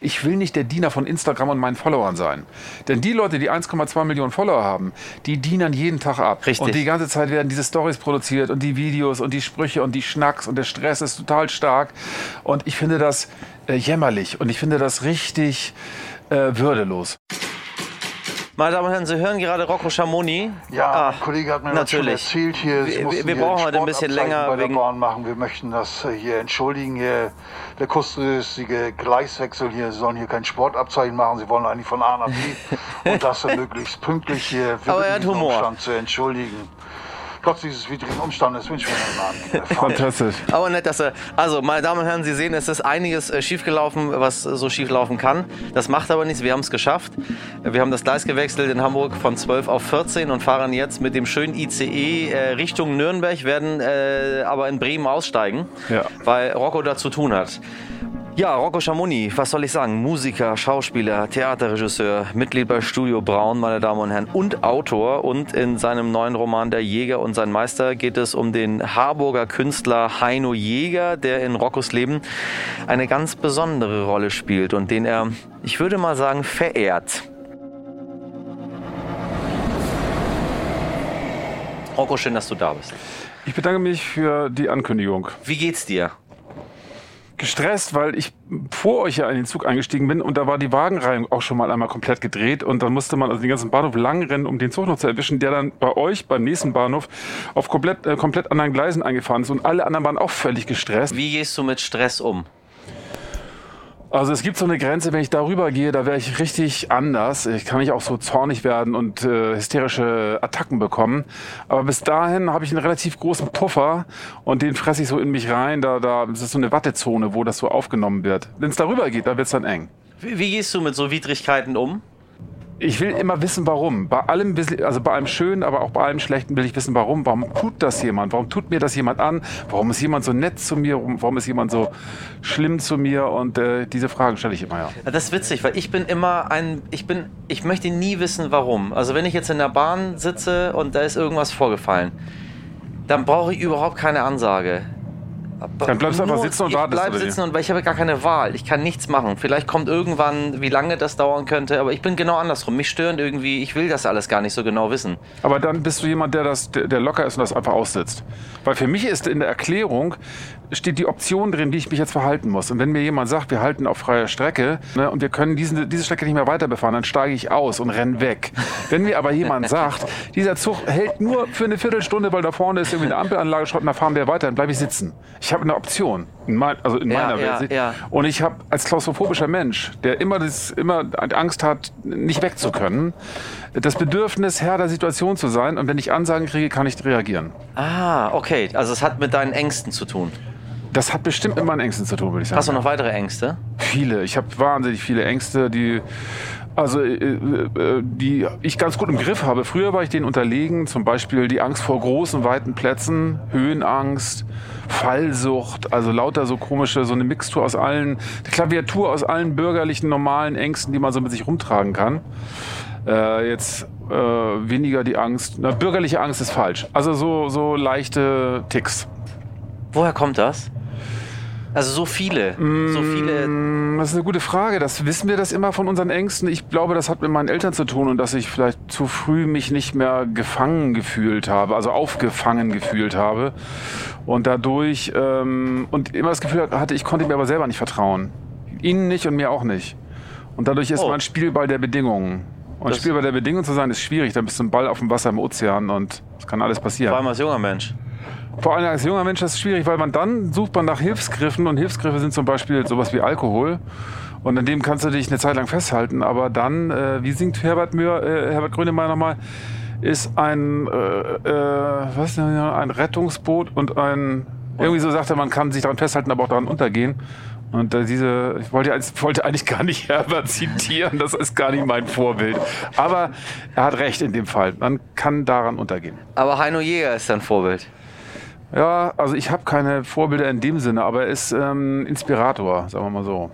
Ich will nicht der Diener von Instagram und meinen Followern sein. Denn die Leute, die 1,2 Millionen Follower haben, die dienen jeden Tag ab. Richtig. Und die ganze Zeit werden diese Stories produziert und die Videos und die Sprüche und die Schnacks und der Stress ist total stark. Und ich finde das äh, jämmerlich und ich finde das richtig äh, würdelos. Meine Damen und Herren, Sie hören gerade Rocco Schamoni. Ja, Ah, ein Kollege hat mir das schon natürlich. erzählt hier. Wir- wir brauchen heute ein bisschen länger bei der wegen- Bahn machen. Wir möchten das äh, hier entschuldigen. Hier, der kurzfristige Gleiswechsel hier. Sie sollen hier kein Sportabzeichen machen. Sie wollen eigentlich von A nach B. und das möglichst pünktlich hier. Wir Aber er hat diesen Humor. Umstand zu entschuldigen. Trotz dieses widrigen Umstandes wünschen wir einen. Fantastisch. Aber nett, dass er. Also, meine Damen und Herren, Sie sehen, es ist einiges äh, schiefgelaufen, was äh, so schieflaufen kann. Das macht aber nichts. Wir haben es geschafft. Wir haben das Gleis gewechselt in Hamburg von 12 auf 14 und fahren jetzt mit dem schönen ICE äh, Richtung Nürnberg, werden aber in Bremen aussteigen, Ja. weil Rocco da zu tun hat. Ja, Rocco Schamoni, was soll ich sagen? Musiker, Schauspieler, Theaterregisseur, Mitglied bei Studio Braun, meine Damen und Herren, und Autor. Und in seinem neuen Roman Der Jäger und sein Meister geht es um den Harburger Künstler Heino Jäger, der in Roccos Leben eine ganz besondere Rolle spielt und den er, ich würde mal sagen, verehrt. Rocco, schön, dass du da bist. Ich bedanke mich für die Ankündigung. Wie geht's dir? Gestresst, weil ich vor euch ja in den Zug eingestiegen bin und da war die Wagenreihung auch schon mal einmal komplett gedreht und dann musste man also den ganzen Bahnhof lang rennen, um den Zug noch zu erwischen, der dann bei euch beim nächsten Bahnhof auf komplett, äh, komplett anderen Gleisen eingefahren ist und alle anderen waren auch völlig gestresst. Wie gehst du mit Stress um? Also es gibt so eine Grenze, wenn ich darüber gehe, da wäre ich richtig anders. Ich kann nicht auch so zornig werden und äh, hysterische Attacken bekommen. Aber bis dahin habe ich einen relativ großen Puffer und den fresse ich so in mich rein. Da, da das ist so eine Wattezone, wo das so aufgenommen wird. Wenn es darüber geht, da wird es dann eng. Wie, wie gehst du mit so Widrigkeiten um? Ich will immer wissen, warum. Bei allem, also bei allem Schönen, aber auch bei allem Schlechten will ich wissen, warum. Warum tut das jemand? Warum tut mir das jemand an? Warum ist jemand so nett zu mir? Warum ist jemand so schlimm zu mir? Und äh, diese Fragen stelle ich immer. Ja, Das ist witzig, weil ich bin immer ein, ich bin, ich möchte nie wissen, warum. Also wenn ich jetzt in der Bahn sitze und da ist irgendwas vorgefallen, dann brauche ich überhaupt keine Ansage. Dann bleibst du einfach sitzen und ich wartest, bleib oder wie? sitzen und weil ich habe gar keine Wahl. Ich kann nichts machen. Vielleicht kommt irgendwann, wie lange das dauern könnte, aber ich bin genau andersrum. Mich stören irgendwie, ich will das alles gar nicht so genau wissen. Aber dann bist du jemand, der, das, der locker ist und das einfach aussitzt. Weil für mich ist in der Erklärung steht die Option drin, wie ich mich jetzt verhalten muss. Und wenn mir jemand sagt, wir halten auf freier Strecke ne, und wir können diesen, diese Strecke nicht mehr weiter befahren, dann steige ich aus und renne weg. Wenn mir aber jemand sagt, dieser Zug hält nur für eine Viertelstunde, weil da vorne ist irgendwie eine Ampelanlage, schaut, und da fahren wir weiter, dann bleibe ich sitzen. Ich habe eine Option, in mein, also in meiner ja, Welt. ja. Und ich habe als klaustrophobischer Mensch, der immer, das, immer Angst hat, nicht weg zu können, das Bedürfnis, Herr der Situation zu sein. Und wenn ich Ansagen kriege, kann ich reagieren. Ah, okay. Also es hat mit deinen Ängsten zu tun. Das hat bestimmt mit meinen Ängsten zu tun, würde ich sagen. Hast du noch weitere Ängste? Viele. Ich habe wahnsinnig viele Ängste, die, also, äh, äh, die ich ganz gut im Griff habe. Früher war ich denen unterlegen, zum Beispiel die Angst vor großen, weiten Plätzen, Höhenangst, Fallsucht, also lauter so komische, so eine Mixtur aus allen, eine Klaviatur aus allen bürgerlichen, normalen Ängsten, die man so mit sich rumtragen kann. Äh, jetzt äh, weniger die Angst, na, bürgerliche Angst ist falsch. Also so, so leichte Ticks. Woher kommt das? Also so viele, so viele. Mm, Das ist eine gute Frage. Das wissen wir das immer von unseren Ängsten. Ich glaube, das hat mit meinen Eltern zu tun und dass ich vielleicht zu früh mich nicht mehr gefangen gefühlt habe, also aufgefangen gefühlt habe. Und dadurch, ähm, und immer das Gefühl hatte, ich konnte mir aber selber nicht vertrauen. Ihnen nicht und mir auch nicht. Und dadurch ist Oh. man Spielball der Bedingungen. Und Das- Spielball der Bedingungen zu sein, ist schwierig. Dann bist du ein Ball auf dem Wasser im Ozean und es kann alles passieren. Vor allem als junger Mensch. Vor allem als junger Mensch ist es schwierig, weil man dann sucht man nach Hilfsgriffen und Hilfsgriffe sind zum Beispiel sowas wie Alkohol. Und an dem kannst du dich eine Zeit lang festhalten. Aber dann, äh, wie singt Herbert, Mühr, äh, Herbert Grönemeyer nochmal, ist ein, äh, äh, was, ein Rettungsboot und ein, irgendwie so sagt er, man kann sich daran festhalten, aber auch daran untergehen. Und äh, diese, ich wollte, als- wollte eigentlich gar nicht Herbert zitieren, das ist gar nicht mein Vorbild. Aber er hat recht in dem Fall. Man kann daran untergehen. Aber Heino Jäger ist dein Vorbild. Ja, also ich habe keine Vorbilder in dem Sinne, aber er ist ähm, Inspirator, sagen wir mal so.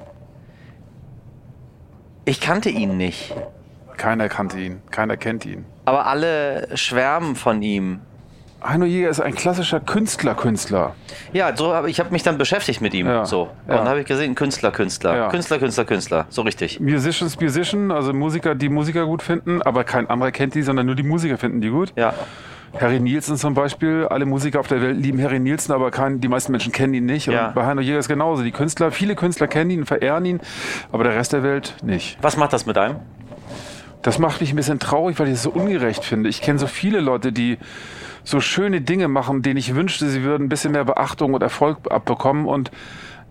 Ich kannte ihn nicht. Keiner kannte ihn, keiner kennt ihn. Aber alle schwärmen von ihm. Heino Jäger ist ein klassischer Künstler-Künstler. Ja, so hab, ich habe mich dann beschäftigt mit ihm. Ja, So. Und ja. dann habe ich gesehen, Künstler, Künstler. Ja. Künstler, Künstler, Künstler. So richtig. Musicians, Musician, also Musiker, die Musiker gut finden, aber kein anderer kennt die, sondern nur die Musiker finden die gut. Ja. Harry Nielsen zum Beispiel, alle Musiker auf der Welt lieben Harry Nielsen, aber kein, die meisten Menschen kennen ihn nicht. Und Ja. bei Heino Jäger ist genauso. Die Künstler, viele Künstler kennen ihn, verehren ihn, aber der Rest der Welt nicht. Was macht das mit einem? Das macht mich ein bisschen traurig, weil ich es so ungerecht finde. Ich kenne so viele Leute, die so schöne Dinge machen, denen ich wünschte, sie würden ein bisschen mehr Beachtung und Erfolg abbekommen. Und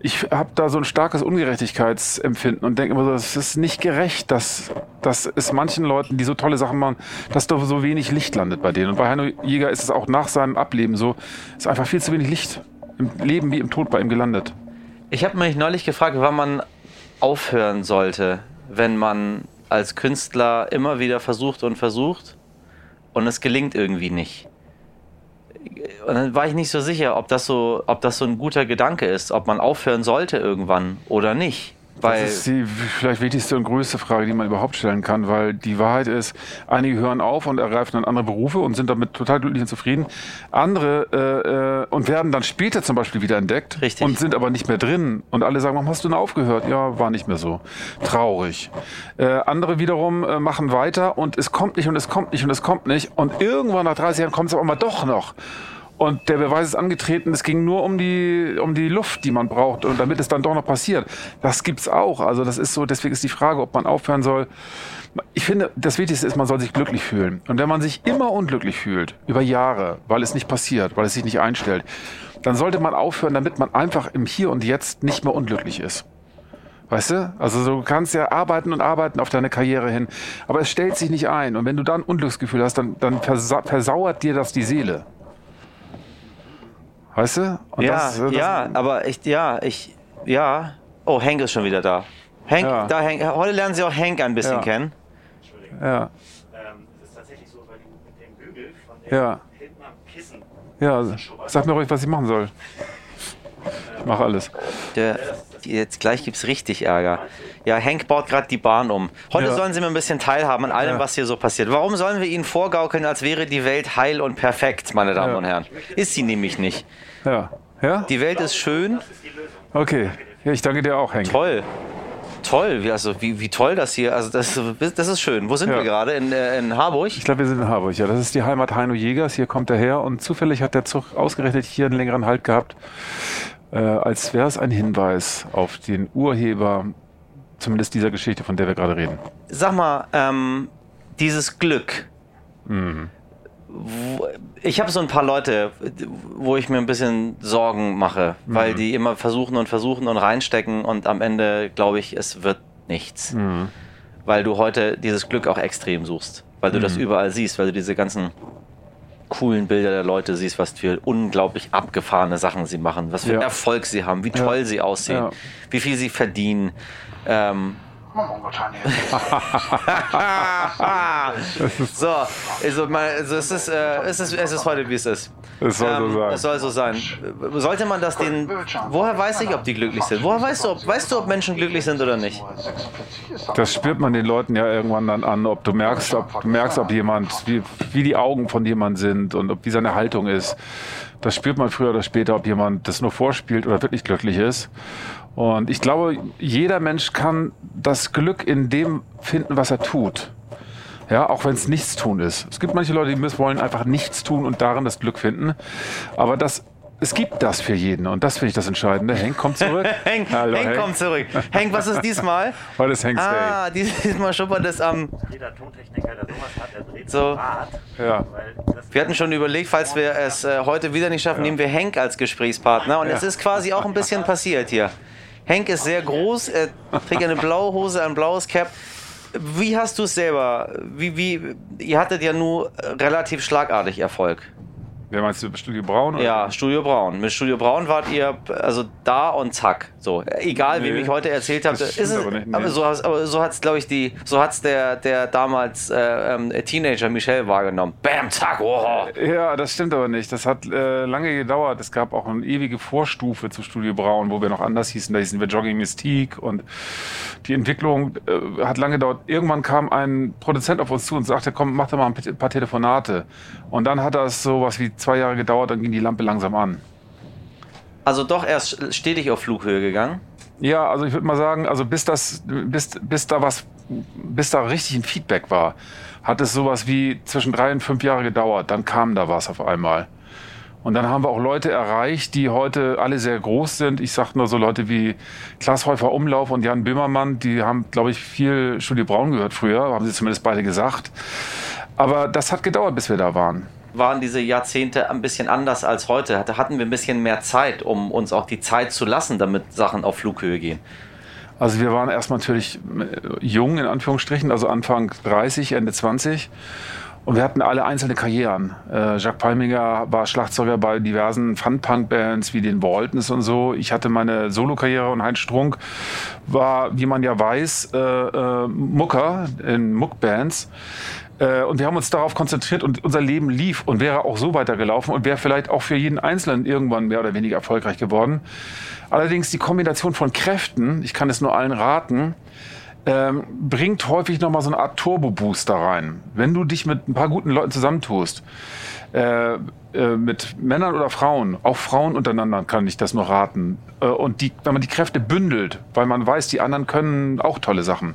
ich habe da so ein starkes Ungerechtigkeitsempfinden und denke immer so, es ist nicht gerecht, dass, dass es manchen Leuten, die so tolle Sachen machen, dass da so wenig Licht landet bei denen. Und bei Heino Jäger ist es auch nach seinem Ableben so, ist einfach viel zu wenig Licht im Leben wie im Tod bei ihm gelandet. Ich habe mich neulich gefragt, wann man aufhören sollte, wenn man als Künstler immer wieder versucht und versucht und es gelingt irgendwie nicht. Und dann war ich nicht so sicher, ob das so, ob das so ein guter Gedanke ist, ob man aufhören sollte irgendwann oder nicht. Weil Das ist die vielleicht wichtigste und größte Frage, die man überhaupt stellen kann, weil die Wahrheit ist, einige hören auf und ergreifen dann andere Berufe und sind damit total glücklich und zufrieden. Andere äh, äh, und werden dann später zum Beispiel wieder entdeckt Richtig. und sind aber nicht mehr drin. Und alle sagen, warum hast du denn aufgehört? Ja, war nicht mehr so. Traurig. Äh, andere wiederum äh, machen weiter und es kommt nicht und es kommt nicht und es kommt nicht. Und irgendwann nach 30 Jahren kommt es aber mal doch noch. Und der Beweis ist angetreten, es ging nur um die, um die Luft, die man braucht und damit es dann doch noch passiert. Das gibt's auch. Also das ist so, deswegen ist die Frage, ob man aufhören soll. Ich finde, das Wichtigste ist, man soll sich glücklich fühlen. Und wenn man sich immer unglücklich fühlt, über Jahre, weil es nicht passiert, weil es sich nicht einstellt, dann sollte man aufhören, damit man einfach im Hier und Jetzt nicht mehr unglücklich ist. Weißt du? Also du kannst ja arbeiten und arbeiten auf deine Karriere hin, aber es stellt sich nicht ein. Und wenn du dann ein Unglücksgefühl hast, dann, dann versa versauert dir das die Seele. Weißt du? Und ja, das- das- ja, aber ich, ja, ich, ja. Oh, Hank ist schon wieder da. Hank, Ja. da Hank, heute lernen Sie auch Hank ein bisschen Ja. kennen. Ja, Ähm, es ist tatsächlich so, weil du mit dem Bügel von dem Ja. hinten am Kissen ja. Sag mir ruhig, was ich machen soll. Ich mache alles. Der, jetzt gleich gibt's richtig Ärger. Ja, Hank baut gerade die Bahn um. Heute Ja. sollen Sie mir ein bisschen teilhaben an allem, Ja. was hier so passiert. Warum sollen wir Ihnen vorgaukeln, als wäre die Welt heil und perfekt, meine Damen Ja. und Herren? Ist sie nämlich nicht. Ja. Ja? Die Welt ist schön, Okay. Ja, ich danke dir auch, Henk. toll. Toll, wie, also, wie, wie toll das hier, also das, das ist schön. Wo sind Ja. wir gerade? In, äh, in Harburg? Ich glaube, wir sind in Harburg. Ja, das ist die Heimat Heino Jägers. Hier kommt er her und zufällig hat der Zug ausgerechnet hier einen längeren Halt gehabt, äh, als wäre es ein Hinweis auf den Urheber, zumindest dieser Geschichte, von der wir gerade reden. Sag mal, ähm, dieses Glück. Mhm. Ich habe so ein paar Leute, wo ich mir ein bisschen Sorgen mache, Mhm. weil die immer versuchen und versuchen und reinstecken und am Ende glaube ich, es wird nichts. Mhm. Weil du heute dieses Glück auch extrem suchst, weil du das Mhm. überall siehst, weil du diese ganzen coolen Bilder der Leute siehst, was für unglaublich abgefahrene Sachen sie machen, was für Ja. Erfolg sie haben, wie toll sie aussehen, wie viel sie verdienen. Ähm, so, also, mal, also es, ist, äh, es, ist, es ist heute, wie es ist. Es soll so sein. Es soll so sein. Sollte man das denen. Woher weiß ich, ob die glücklich sind? Woher weißt du, ob, weißt du, ob Menschen glücklich sind oder nicht? Das spürt man den Leuten ja irgendwann dann an, ob du merkst, ob du merkst, ob jemand, wie, wie die Augen von jemand sind und ob wie seine Haltung ist. Das spürt man früher oder später, ob jemand das nur vorspielt oder wirklich glücklich ist. Und ich glaube, jeder Mensch kann das Glück in dem finden, was er tut. Ja, auch wenn es nichts tun ist. Es gibt manche Leute, die müssen- wollen einfach nichts tun und darin das Glück finden. Aber das, es gibt das für jeden und das finde ich das Entscheidende. Henk, komm zurück. Henk, Hallo, Henk kommt zurück. Henk, was ist diesmal? Heute ist Hanks Ah, diesmal schuppert es am. jeder Tontechniker, der sowas hat, der dreht So. Rad, Day. Ja. Wir hatten schon überlegt, falls wir es äh, heute wieder nicht schaffen, nehmen wir Henk als Gesprächspartner. Und es ist quasi auch ein bisschen passiert hier. Henk ist sehr groß, er trägt eine blaue Hose, ein blaues Cap. Wie hast du es selber? Wie, wie, ihr hattet ja nur relativ schlagartig Erfolg. Wer meinst du, Studio Braun? oder? Ja, Studio Braun. Mit Studio Braun wart ihr also da und zack. So, egal, wie Nee, ich heute erzählt habe, ist es, aber nicht, nee. aber so, aber so hat's, glaube ich, die, so hat's der, der damals äh, ähm, Teenager Michel wahrgenommen. Bam, zack, oh. Ja, das stimmt aber nicht. Das hat äh, lange gedauert. Es gab auch eine ewige Vorstufe zu Studio Braun, wo wir noch anders hießen. Da hießen wir Jogging Mystique und die Entwicklung äh, hat lange gedauert. Irgendwann kam ein Produzent auf uns zu und sagte, komm, mach doch mal ein paar Telefonate. Und dann hat das so was wie zwei Jahre gedauert, dann ging die Lampe langsam an. Also doch erst stetig auf Flughöhe gegangen. Ja, also ich würde mal sagen, also bis das, bis, bis da was, bis da richtig ein Feedback war, hat es sowas wie zwischen drei und fünf Jahre gedauert. Dann kam da was auf einmal. Und dann haben wir auch Leute erreicht, die heute alle sehr groß sind. Ich sage nur so Leute wie Klaas Häufer Umlauf und Jan Böhmermann, die haben, glaube ich, viel Studio Braun gehört früher, haben sie zumindest beide gesagt. Aber das hat gedauert, bis wir da waren. Waren diese Jahrzehnte ein bisschen anders als heute? Hatten wir ein bisschen mehr Zeit, um uns auch die Zeit zu lassen, damit Sachen auf Flughöhe gehen? Also wir waren erstmal natürlich äh, jung, in Anführungsstrichen, also Anfang 30, Ende 20. Und wir hatten alle einzelne Karrieren. Äh, Jacques Palminger war Schlagzeuger bei diversen Fun-Punk-Bands wie den Waltons und so. Ich hatte meine Solo-Karriere und Heinz Strunk war, wie man ja weiß, äh, äh, Mucker in Muck-Bands. Äh, und wir haben uns darauf konzentriert und unser Leben lief und wäre auch so weitergelaufen und wäre vielleicht auch für jeden Einzelnen irgendwann mehr oder weniger erfolgreich geworden. Allerdings die Kombination von Kräften, ich kann es nur allen raten, ähm, bringt häufig nochmal so eine Art Turbo-Booster rein. Wenn du dich mit ein paar guten Leuten zusammentust, äh, äh, mit Männern oder Frauen, auch Frauen untereinander kann ich das nur raten. Äh, und die, wenn man die Kräfte bündelt, weil man weiß, die anderen können auch tolle Sachen,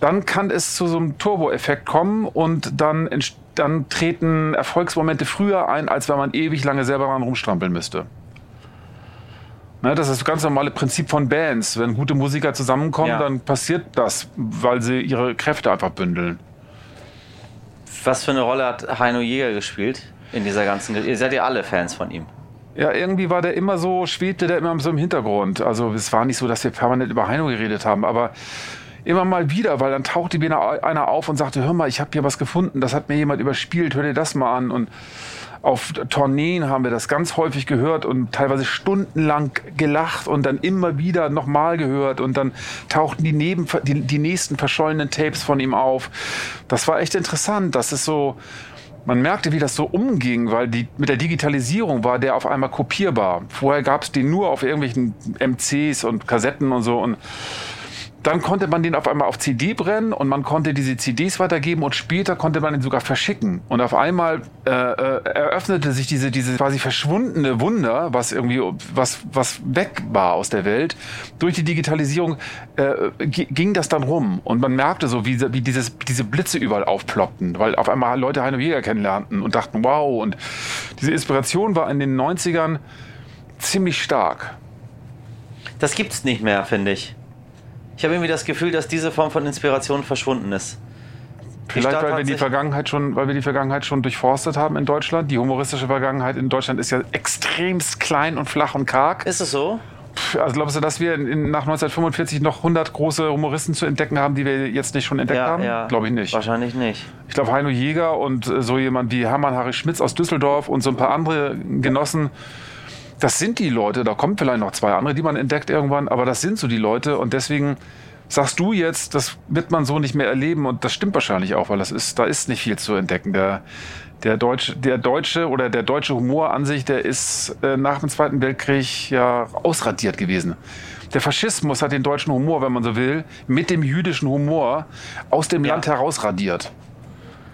dann kann es zu so einem Turbo-Effekt kommen und dann, dann treten Erfolgsmomente früher ein, als wenn man ewig lange selber dran rumstrampeln müsste. Ne, das ist das ganz normale Prinzip von Bands. Wenn gute Musiker zusammenkommen, ja. dann passiert das, weil sie ihre Kräfte einfach bündeln. Was für eine Rolle hat Heino Jäger gespielt in dieser ganzen... Ihr seid ja alle Fans von ihm. Ja, irgendwie war der immer so, schwebte der immer so im Hintergrund. Also es war nicht so, dass wir permanent über Heino geredet haben, aber immer mal wieder, weil dann tauchte mir einer auf und sagte, hör mal, ich habe hier was gefunden, das hat mir jemand überspielt, hör dir das mal an. Und auf Tourneen haben wir das ganz häufig gehört und teilweise stundenlang gelacht und dann immer wieder nochmal gehört und dann tauchten die, neben, die, die nächsten verschollenen Tapes von ihm auf. Das war echt interessant. Das ist so, man merkte, wie das so umging, weil die, mit der Digitalisierung war der auf einmal kopierbar. Vorher gab es den nur auf irgendwelchen MCs und Kassetten und so und dann konnte man den auf einmal auf CD brennen und man konnte diese CDs weitergeben und später konnte man ihn sogar verschicken. Und auf einmal äh, äh, eröffnete sich diese, diese quasi verschwundene Wunder, was irgendwie was, was weg war aus der Welt. Durch die Digitalisierung äh, ging das dann rum und man merkte so, wie, wie dieses, diese Blitze überall aufploppten, weil auf einmal Leute Heino Jäger kennenlernten und dachten, wow. Und diese Inspiration war in den 90ern ziemlich stark. Das gibt's nicht mehr, finde ich. Ich habe irgendwie das Gefühl, dass diese Form von Inspiration verschwunden ist. Vielleicht, weil wir die Vergangenheit schon, weil wir die Vergangenheit schon durchforstet haben in Deutschland. Die humoristische Vergangenheit in Deutschland ist ja extremst klein und flach und karg. Ist es so? Also glaubst du, dass wir in, nach 1945 noch 100 große Humoristen zu entdecken haben, die wir jetzt nicht schon entdeckt ja, haben? Ja. Glaube ich nicht. Wahrscheinlich nicht. Ich glaube, Heino Jäger und äh, so jemand wie Hermann Harry Schmitz aus Düsseldorf und so ein paar andere Genossen, das sind die Leute, da kommen vielleicht noch zwei andere, die man entdeckt irgendwann, aber das sind so die Leute und deswegen sagst du jetzt, das wird man so nicht mehr erleben und das stimmt wahrscheinlich auch, weil das ist, da ist nicht viel zu entdecken. Der, der, Deutsche, der deutsche oder der deutsche Humor an sich, der ist äh, nach dem Zweiten Weltkrieg ja ausradiert gewesen. Der Faschismus hat den deutschen Humor, wenn man so will, mit dem jüdischen Humor aus dem ja. Land herausradiert.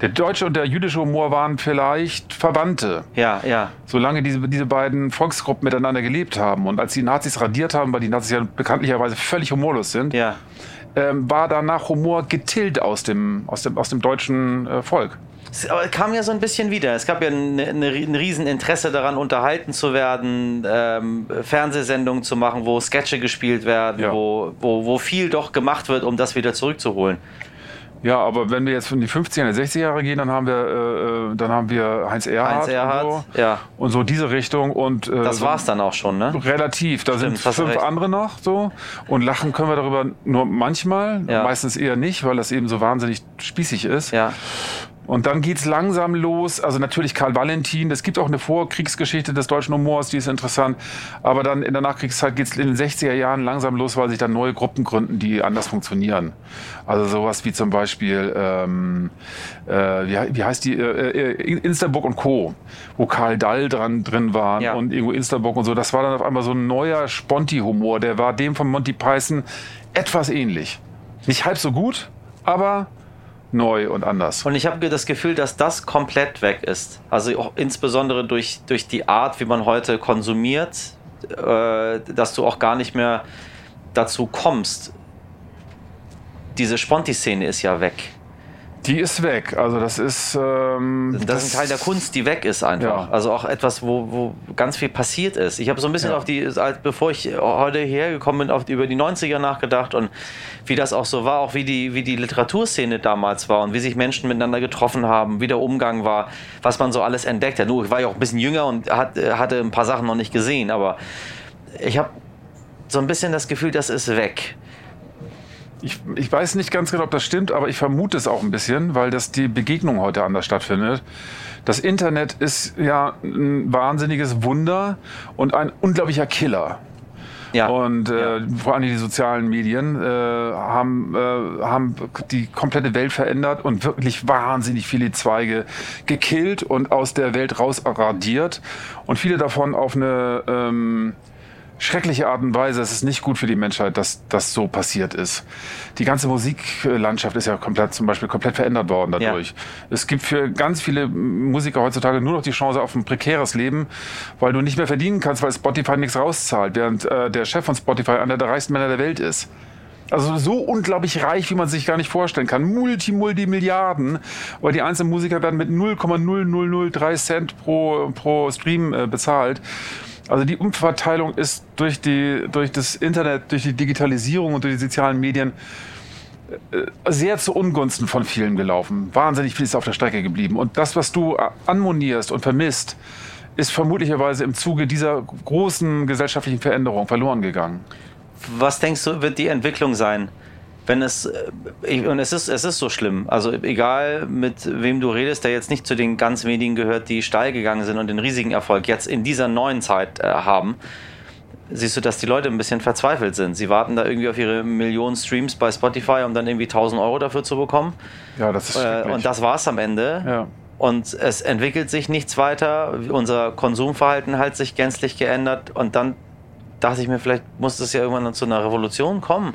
Der deutsche und der jüdische Humor waren vielleicht Verwandte. Ja, ja. Solange diese, diese beiden Volksgruppen miteinander gelebt haben. Und als die Nazis radiert haben, weil die Nazis ja bekanntlicherweise völlig humorlos sind, ja. ähm, war danach Humor getilgt aus dem, aus dem, aus dem deutschen äh, Volk. Es kam ja so ein bisschen wieder. Es gab ja ein, ein, ein Rieseninteresse daran, unterhalten zu werden, ähm, Fernsehsendungen zu machen, wo Sketche gespielt werden, ja. wo, wo, wo viel doch gemacht wird, um das wieder zurückzuholen. Ja, aber wenn wir jetzt von die 50er, 60er Jahre gehen, dann haben wir, äh, äh, dann haben wir Heinz Erhardt, Heinz Erhardt und, so, ja. und so diese Richtung und äh, das so war's dann auch schon, ne? Relativ, da Stimmt, sind fünf andere noch so und lachen können wir darüber nur manchmal, ja. meistens eher nicht, weil das eben so wahnsinnig spießig ist. Ja. Und dann geht's langsam los. Also natürlich Karl Valentin. Es gibt auch eine Vorkriegsgeschichte des deutschen Humors, die ist interessant. Aber dann in der Nachkriegszeit geht's in den 60er Jahren langsam los, weil sich dann neue Gruppen gründen, die anders funktionieren. Also sowas wie zum Beispiel, ähm, äh, wie, wie heißt die, äh, äh, Instaburg und Co., wo Karl Dall dran, drin war ja. und irgendwo Instaburg und so. Das war dann auf einmal so ein neuer Sponti-Humor. Der war dem von Monty Python etwas ähnlich. Nicht halb so gut, aber neu und anders. Und ich habe das Gefühl, dass das komplett weg ist. Also auch insbesondere durch, durch die Art, wie man heute konsumiert, äh, dass du auch gar nicht mehr dazu kommst. Diese Sponti-Szene ist ja weg. Die ist weg. Also das ist. Ähm, Das ist ein Teil der Kunst, die weg ist einfach. Ja. Also auch etwas, wo, wo ganz viel passiert ist. Ich habe so ein bisschen Ja. auf die, als, bevor ich heute hierher gekommen bin, auf, über die 90er nachgedacht und wie das auch so war, auch wie die, wie die Literaturszene damals war und wie sich Menschen miteinander getroffen haben, wie der Umgang war, was man so alles entdeckt hat. Nur, ich war ja auch ein bisschen jünger und hat, hatte ein paar Sachen noch nicht gesehen, aber ich habe so ein bisschen das Gefühl, das ist weg. Ich, ich weiß nicht ganz genau, ob das stimmt, aber ich vermute es auch ein bisschen, weil das die Begegnung heute anders stattfindet. Das Internet ist ja ein wahnsinniges Wunder und ein unglaublicher Killer. Ja. Und äh, Ja. vor allem die sozialen Medien äh, haben, äh, haben die komplette Welt verändert und wirklich wahnsinnig viele Zweige gekillt und aus der Welt raus radiert. Und viele davon auf eine ähm, schreckliche Art und Weise. Es ist nicht gut für die Menschheit, dass das so passiert ist. Die ganze Musiklandschaft ist ja komplett, zum Beispiel komplett verändert worden dadurch. Es gibt für ganz viele Musiker heutzutage nur noch die Chance auf ein prekäres Leben, weil du nicht mehr verdienen kannst, weil Spotify nichts rauszahlt, während äh, der Chef von Spotify einer der reichsten Männer der Welt ist. Also so unglaublich reich, wie man sich gar nicht vorstellen kann. Multi, multi Milliarden. Aber die einzelnen Musiker werden mit 0,0003 Cent pro, pro Stream äh, bezahlt. Also die Umverteilung ist durch, die, durch das Internet, durch die Digitalisierung und durch die sozialen Medien äh, sehr zu Ungunsten von vielen gelaufen. Wahnsinnig viel ist auf der Strecke geblieben. Und das, was du äh, anmonierst und vermisst, ist vermutlicherweise im Zuge dieser großen gesellschaftlichen Veränderung verloren gegangen. Was denkst du, wird die Entwicklung sein? Wenn es, äh, ich- und es ist, es ist so schlimm. Also egal mit wem du redest, der jetzt nicht zu den ganz wenigen gehört, die steil gegangen sind und den riesigen Erfolg jetzt in dieser neuen Zeit äh, haben, siehst du, dass die Leute ein bisschen verzweifelt sind. Sie warten da irgendwie auf ihre Millionen Streams bei Spotify, um dann irgendwie 1000 Euro dafür zu bekommen. Ja, das ist Äh, und das war's am Ende. Ja. Und es entwickelt sich nichts weiter. Unser Konsumverhalten hat sich gänzlich geändert. Und dann dachte ich mir, vielleicht muss es ja irgendwann zu einer Revolution kommen.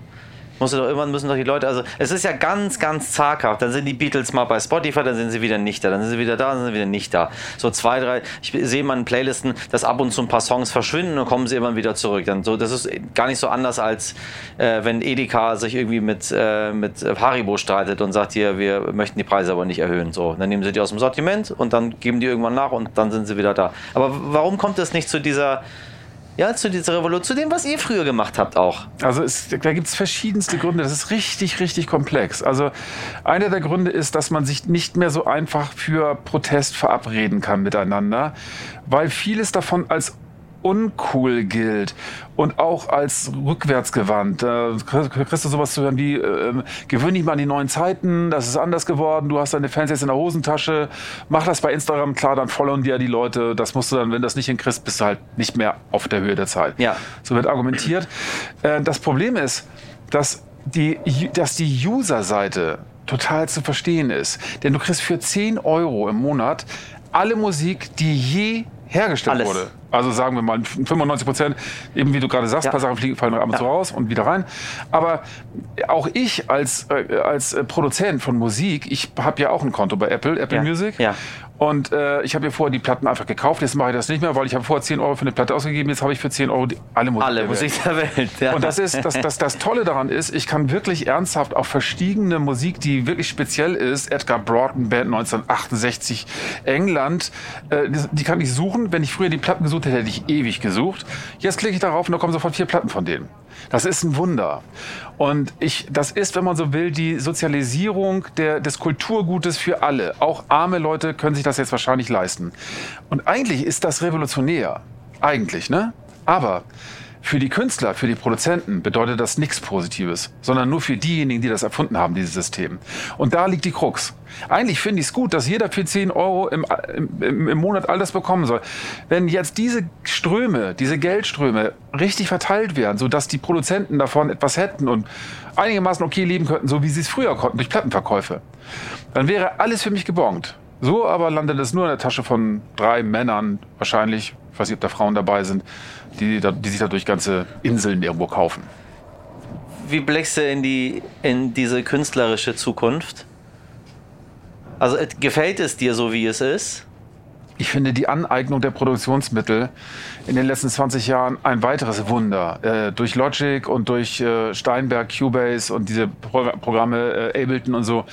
Muss doch irgendwann müssen doch die Leute, also es ist ja ganz, ganz zaghaft. Dann sind die Beatles mal bei Spotify, dann sind sie wieder nicht da, dann sind sie wieder da, dann sind sie wieder nicht da. So zwei, drei, ich sehe in Playlisten, dass ab und zu ein paar Songs verschwinden und kommen sie immer wieder zurück. Dann so, das ist gar nicht so anders als äh, wenn Edeka sich irgendwie mit, äh, mit Haribo streitet und sagt hier, wir möchten die Preise aber nicht erhöhen. So, dann nehmen sie die aus dem Sortiment und dann geben die irgendwann nach und dann sind sie wieder da. Aber warum kommt es nicht zu dieser ja, zu dieser Revolution, zu dem, was ihr früher gemacht habt auch. Also es, da gibt es verschiedenste Gründe. Das ist richtig, richtig komplex. Also einer der Gründe ist, dass man sich nicht mehr so einfach für Protest verabreden kann miteinander, weil vieles davon als uncool gilt und auch als rückwärtsgewandt. Da kriegst du sowas zu hören wie, äh, gewöhn dich mal an die neuen Zeiten, das ist anders geworden, du hast deine Fans jetzt in der Hosentasche, mach das bei Instagram, klar, dann followen dir die Leute, das musst du dann, wenn du das nicht hinkriegst, bist du halt nicht mehr auf der Höhe der Zeit. Ja. So wird argumentiert. Äh, das Problem ist, dass die, dass die User-Seite total zu verstehen ist. Denn du kriegst für 10 Euro im Monat alle Musik, die je hergestellt Alles. wurde. Also sagen wir mal 95 Prozent, eben wie du gerade sagst, Ja. ein paar Sachen fliegen, fallen ab und zu Ja. raus und wieder rein. Aber auch ich als, äh, als äh, Produzent von Musik, ich habe ja auch ein Konto bei Apple, Apple Ja. Music. Ja. Und äh, ich habe mir vorher die Platten einfach gekauft. Jetzt mache ich das nicht mehr, weil ich habe vorher 10 Euro für eine Platte ausgegeben. Jetzt habe ich für 10 Euro alle Musik. Alle der Welt. Musik der Welt. Ja. Und das ist, das, das, das Tolle daran ist, ich kann wirklich ernsthaft auf verschiedene Musik, die wirklich speziell ist, Edgar Broughton Band 1968 England, äh, die, die kann ich suchen. Wenn ich früher die Platten gesucht hätte, hätte ich ewig gesucht. Jetzt klicke ich darauf und da kommen sofort vier Platten von denen. Das ist ein Wunder. Und ich, das ist, wenn man so will, die Sozialisierung der, des Kulturgutes für alle. Auch arme Leute können sich das jetzt wahrscheinlich leisten. Und eigentlich ist das revolutionär. Eigentlich, ne? Aber für die Künstler, für die Produzenten bedeutet das nichts Positives, sondern nur für diejenigen, die das erfunden haben, dieses System. Und da liegt die Krux. Eigentlich finde ich es gut, dass jeder für 10 Euro im, im, im Monat all das bekommen soll. Wenn jetzt diese Ströme, diese Geldströme richtig verteilt werden, sodass die Produzenten davon etwas hätten und einigermaßen okay leben könnten, so wie sie es früher konnten, durch Plattenverkäufe, dann wäre alles für mich gebongt. So aber landet es nur in der Tasche von drei Männern, wahrscheinlich, ich weiß nicht, ob da Frauen dabei sind, die, die sich dadurch ganze Inseln irgendwo kaufen. Wie blickst du in, die, in diese künstlerische Zukunft? Also gefällt es dir so, wie es ist? Ich finde die Aneignung der Produktionsmittel in den letzten 20 Jahren ein weiteres Wunder. Äh, durch Logic und durch äh, Steinberg, Cubase und diese Pro Programme äh, Ableton und so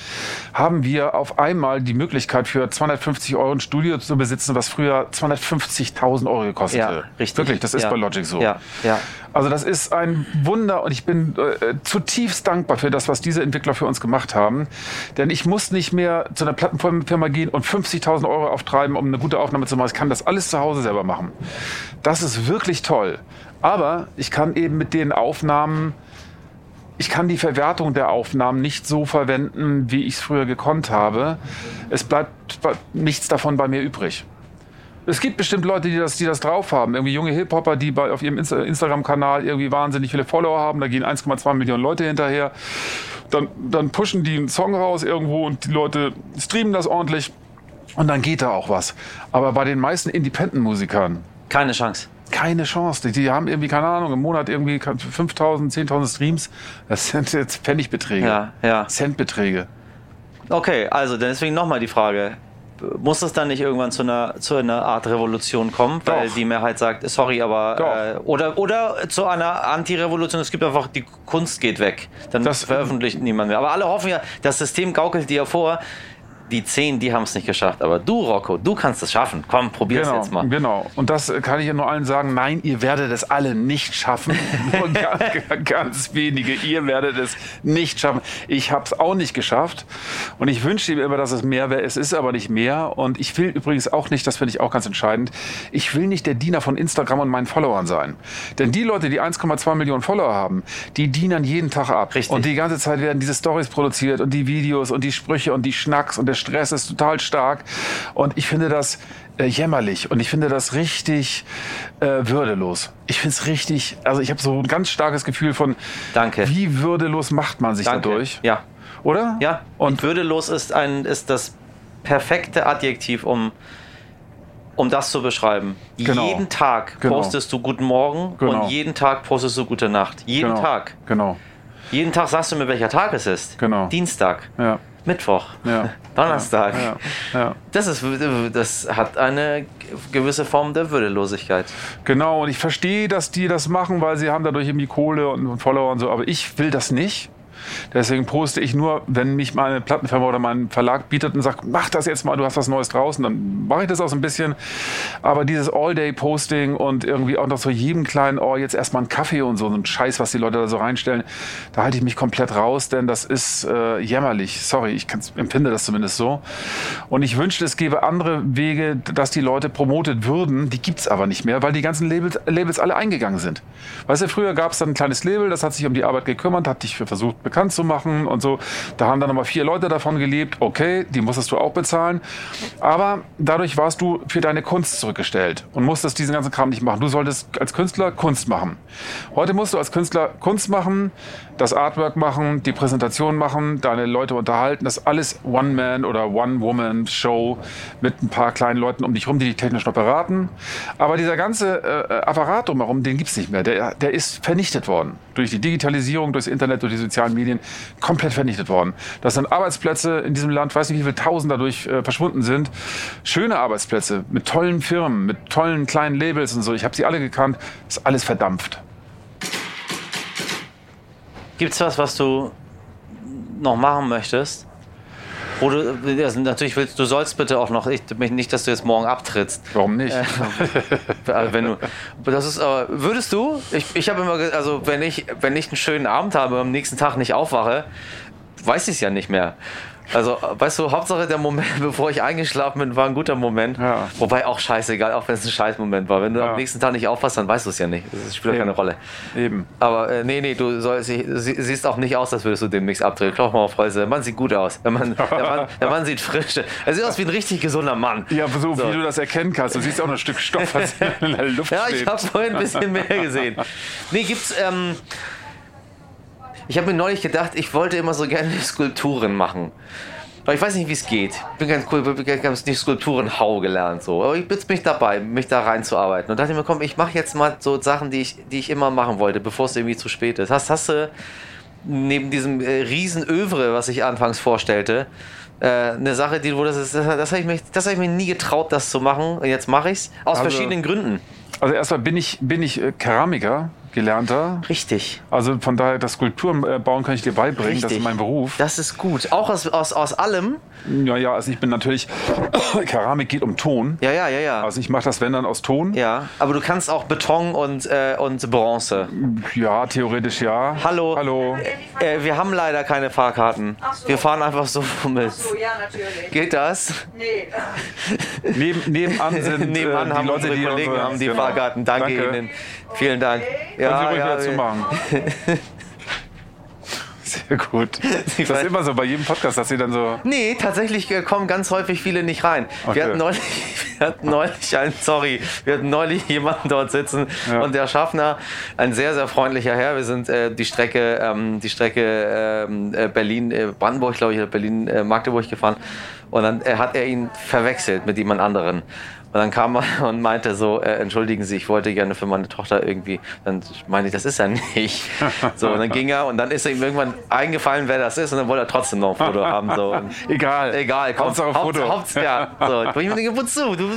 haben wir auf einmal die Möglichkeit für 250 Euro ein Studio zu besitzen, was früher 250.000 Euro gekostet Ja, hätte. richtig. Wirklich, das ist Ja. bei Logic so. Ja, ja. Also das ist ein Wunder und ich bin äh, zutiefst dankbar für das, was diese Entwickler für uns gemacht haben. Denn ich muss nicht mehr zu einer Plattenfirma gehen und 50.000 Euro auftreiben, um eine gute Aufnahme zu machen. Ich kann das alles zu Hause selber machen. Das ist wirklich toll. Aber ich kann eben mit den Aufnahmen ich kann die Verwertung der Aufnahmen nicht so verwenden, wie ich es früher gekonnt habe. Es bleibt nichts davon bei mir übrig. Es gibt bestimmt Leute, die das, die das drauf haben. Irgendwie junge Hip-Hopper, die bei, auf ihrem Insta Instagram-Kanal irgendwie wahnsinnig viele Follower haben. Da gehen 1,2 Millionen Leute hinterher. Dann, dann pushen die einen Song raus irgendwo und die Leute streamen das ordentlich. Und dann geht da auch was. Aber bei den meisten Independent-Musikern, Keine Chance. keine Chance. Die, die haben irgendwie, keine Ahnung, im Monat irgendwie 5000, 10.000 Streams. Das sind jetzt Pfennigbeträge. Ja, ja. Centbeträge. Okay, also deswegen nochmal die Frage. Muss es dann nicht irgendwann zu einer, zu einer Art Revolution kommen, weil Doch. die Mehrheit sagt, sorry, aber äh, oder oder zu einer Anti-Revolution, es gibt einfach, die Kunst geht weg. Dann Das- veröffentlicht niemand mehr. Aber alle hoffen ja, das System gaukelt dir vor, die zehn, die haben es nicht geschafft. Aber du, Rocco, du kannst es schaffen. Komm, probier es Genau, jetzt mal. genau. Und das kann ich ja nur allen sagen, nein, ihr werdet es alle nicht schaffen. Nur ganz, ganz wenige, ihr werdet es nicht schaffen. Ich habe es auch nicht geschafft. Und ich wünsche mir immer, dass es mehr wäre. Es ist aber nicht mehr. Und ich will übrigens auch nicht, das finde ich auch ganz entscheidend, ich will nicht der Diener von Instagram und meinen Followern sein. Denn die Leute, die 1,2 Millionen Follower haben, die dienen jeden Tag ab. Richtig. Und die ganze Zeit werden diese Stories produziert und die Videos und die Sprüche und die Schnacks und der Stress ist total stark. Und ich finde das äh, jämmerlich und ich finde das richtig äh, würdelos. Ich finde es richtig, also ich habe so ein ganz starkes Gefühl von, Danke. wie würdelos macht man sich Danke. dadurch, Ja, oder? ja. Und Und würdelos ist ein ist das perfekte Adjektiv, um um das zu beschreiben. Genau. Jeden Tag Genau. postest du Guten Morgen Genau. und jeden Tag postest du Gute Nacht. Jeden genau, Tag. Genau, Jeden Tag sagst du mir, welcher Tag es ist. Genau. Dienstag, ja. Mittwoch, Ja. Donnerstag. Ja, ja. Das, ist, das hat eine gewisse Form der Würdelosigkeit. Genau, und ich verstehe, dass die das machen, weil sie haben dadurch irgendwie Kohle und Follower und so, aber ich will das nicht. Deswegen poste ich nur, wenn mich meine Plattenfirma oder mein Verlag bietet und sagt, mach das jetzt mal, du hast was Neues draußen, dann mache ich das auch so ein bisschen. Aber dieses All-Day-Posting und irgendwie auch noch so jedem kleinen, oh, jetzt erstmal einen Kaffee und so, so ein Scheiß, was die Leute da so reinstellen, da halte ich mich komplett raus, denn das ist äh, jämmerlich. Sorry, ich empfinde das zumindest so. Und ich wünschte, es gäbe andere Wege, dass die Leute promotet würden. Die gibt's aber nicht mehr, weil die ganzen Labels, Labels alle eingegangen sind. Weißt du, früher gab es dann ein kleines Label, das hat sich um die Arbeit gekümmert, hat dich für versucht zu machen und so. Da haben dann nochmal vier Leute davon gelebt. Okay, die musstest du auch bezahlen. Aber dadurch warst du für deine Kunst zurückgestellt und musstest diesen ganzen Kram nicht machen. Du solltest als Künstler Kunst machen. Heute musst du als Künstler Kunst machen, das Artwork machen, die Präsentation machen, deine Leute unterhalten. Das ist alles One-Man- oder One-Woman-Show mit ein paar kleinen Leuten um dich rum, die dich technisch noch beraten. Aber dieser ganze äh, Apparat drumherum, den gibt's nicht mehr. Der, der ist vernichtet worden. Durch die Digitalisierung, durchs Internet, durch die sozialen Medien. Komplett vernichtet worden. Das sind Arbeitsplätze in diesem Land, weiß nicht, wie viele Tausend dadurch äh, verschwunden sind. Schöne Arbeitsplätze mit tollen Firmen, mit tollen kleinen Labels und so. Ich habe sie alle gekannt. Ist alles verdampft. Gibt's was, was du noch machen möchtest? Wo du, also natürlich willst, du sollst bitte auch noch, ich, nicht, dass du jetzt morgen abtrittst. Warum nicht? Also wenn du, das ist, aber würdest du? Ich, ich habe immer, also wenn ich, wenn ich einen schönen Abend habe und am nächsten Tag nicht aufwache, weiß ich es ja nicht mehr. Also, weißt du, Hauptsache der Moment, bevor ich eingeschlafen bin, war ein guter Moment. Ja. Wobei auch scheißegal, auch wenn es ein Scheißmoment war. Wenn du Ja. am nächsten Tag nicht aufwachst, dann weißt du es ja nicht. Das spielt ja keine. Rolle. Eben. Aber äh, nee, nee, du sollst, sie, siehst auch nicht aus, als würdest du demnächst abdrehen. Klopf mal auf Häuser. Der Mann sieht gut aus. Der Mann, der Mann, der Mann sieht frisch. Er sieht aus wie ein richtig gesunder Mann. Ja, so, So. wie du das erkennen kannst. Du siehst auch noch ein Stück Stoff, was in der Luft Ja, ich habe vorhin ein bisschen mehr gesehen. Nee, gibt's. Ähm, ich habe mir neulich gedacht, ich wollte immer so gerne Skulpturen machen. Aber ich weiß nicht, wie es geht. Ich bin ganz cool, ich habe nicht Skulpturenhau gelernt. So. Aber ich bin mich dabei, mich da reinzuarbeiten. Und dachte mir, komm, ich mache jetzt mal so Sachen, die ich, die ich immer machen wollte, bevor es irgendwie zu spät ist. Hast, hast du neben diesem äh, Riesenövre, was ich anfangs vorstellte, äh, eine Sache, die, wo das ist, das, das habe ich, mich- das hab ich mir nie getraut, das zu machen. Und jetzt mache ich es. Aus Also- verschiedenen Gründen. Also erstmal bin ich, bin ich äh, Keramiker, gelernter. Richtig. Also von daher, das Skulpturen äh, bauen kann ich dir beibringen. Richtig. Das ist mein Beruf. Das ist gut. Auch aus, aus, aus allem. Ja, ja, also ich bin natürlich, Keramik geht um Ton. Ja, ja, ja, ja. Also ich mache das, wenn dann aus Ton. ja, aber du kannst auch Beton und, äh, und Bronze. Ja, theoretisch ja. Hallo. Hallo. Äh, wir haben leider keine Fahrkarten. so. Wir fahren einfach so mit. So, ja, natürlich. Geht das? Nee. Neben, nebenan sind Nebenan äh, die haben Leute, unsere die Kollegen haben die genau. Fahrkarten. Danke, Danke. Ihnen. Vielen Dank. Können Sie ruhig wieder wir- zumachen. Sehr gut. Ich Das ist immer so bei jedem Podcast, dass sie dann so. Nee, tatsächlich äh, kommen ganz häufig viele nicht rein. Okay. Wir, hatten neulich, wir hatten neulich einen, sorry, wir hatten neulich jemanden dort sitzen Ja. und der Schaffner, ein sehr, sehr freundlicher Herr, wir sind äh, die Strecke, ähm, die Strecke ähm, äh, Berlin, äh, Brandenburg, glaube ich, oder Berlin, äh, Magdeburg gefahren und dann hat er ihn verwechselt mit jemand anderen. Und dann kam er und meinte so, äh, entschuldigen Sie, ich wollte gerne für meine Tochter irgendwie. Dann meine ich, das ist er nicht. So, und dann ging er und dann ist ihm irgendwann eingefallen, wer das ist und dann wollte er trotzdem noch ein Foto haben. So. Und Egal. Egal, komm, Hauptsache Haupt- Foto. Haupt- ja, so. Ich mir denke, wozu? Du,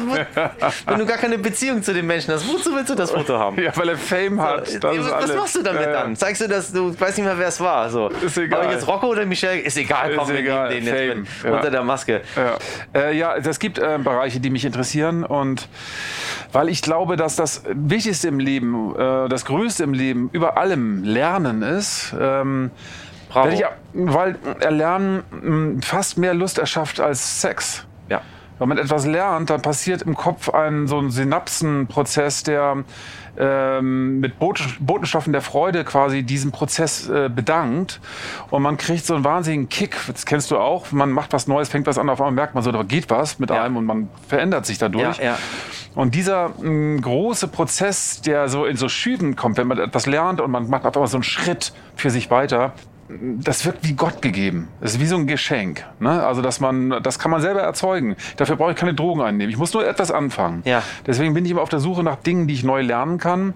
wenn du gar keine Beziehung zu den Menschen hast, wozu willst du das Foto haben? Ja, weil er Fame hat. Das ist was, alles. machst du damit Ja, dann? Zeigst du das, du weißt nicht mehr, wer es war. So. Ist egal. Aber jetzt Rocco oder Michelle? Ist egal, komm, Ist wir egal, den jetzt Fame, mit, ja. unter der Maske. Ja, äh, ja es gibt äh, Bereiche, die mich interessieren und weil ich glaube, dass das Wichtigste im Leben, äh, das Größte im Leben über allem Lernen ist. Ähm, Bravo. Ich, weil Erlernen mh, fast mehr Lust erschafft als Sex. Ja. Wenn man etwas lernt, dann passiert im Kopf ein so ein Synapsenprozess, der ähm, mit Bot Botenstoffen der Freude quasi diesen Prozess äh, bedankt. Und man kriegt so einen wahnsinnigen Kick. Das kennst du auch. Man macht was Neues, fängt was an, auf einmal merkt man so, da geht was mit Ja. einem und man verändert sich dadurch. Ja, ja. Und dieser mh, große Prozess, der so in so Schüben kommt, wenn man etwas lernt und man macht auf einmal so einen Schritt für sich weiter, das wird wie Gott gegeben. Das ist wie so ein Geschenk. Ne? Also, dass man, das kann man selber erzeugen. Dafür brauche ich keine Drogen einnehmen. Ich muss nur etwas anfangen. Ja. Deswegen bin ich immer auf der Suche nach Dingen, die ich neu lernen kann.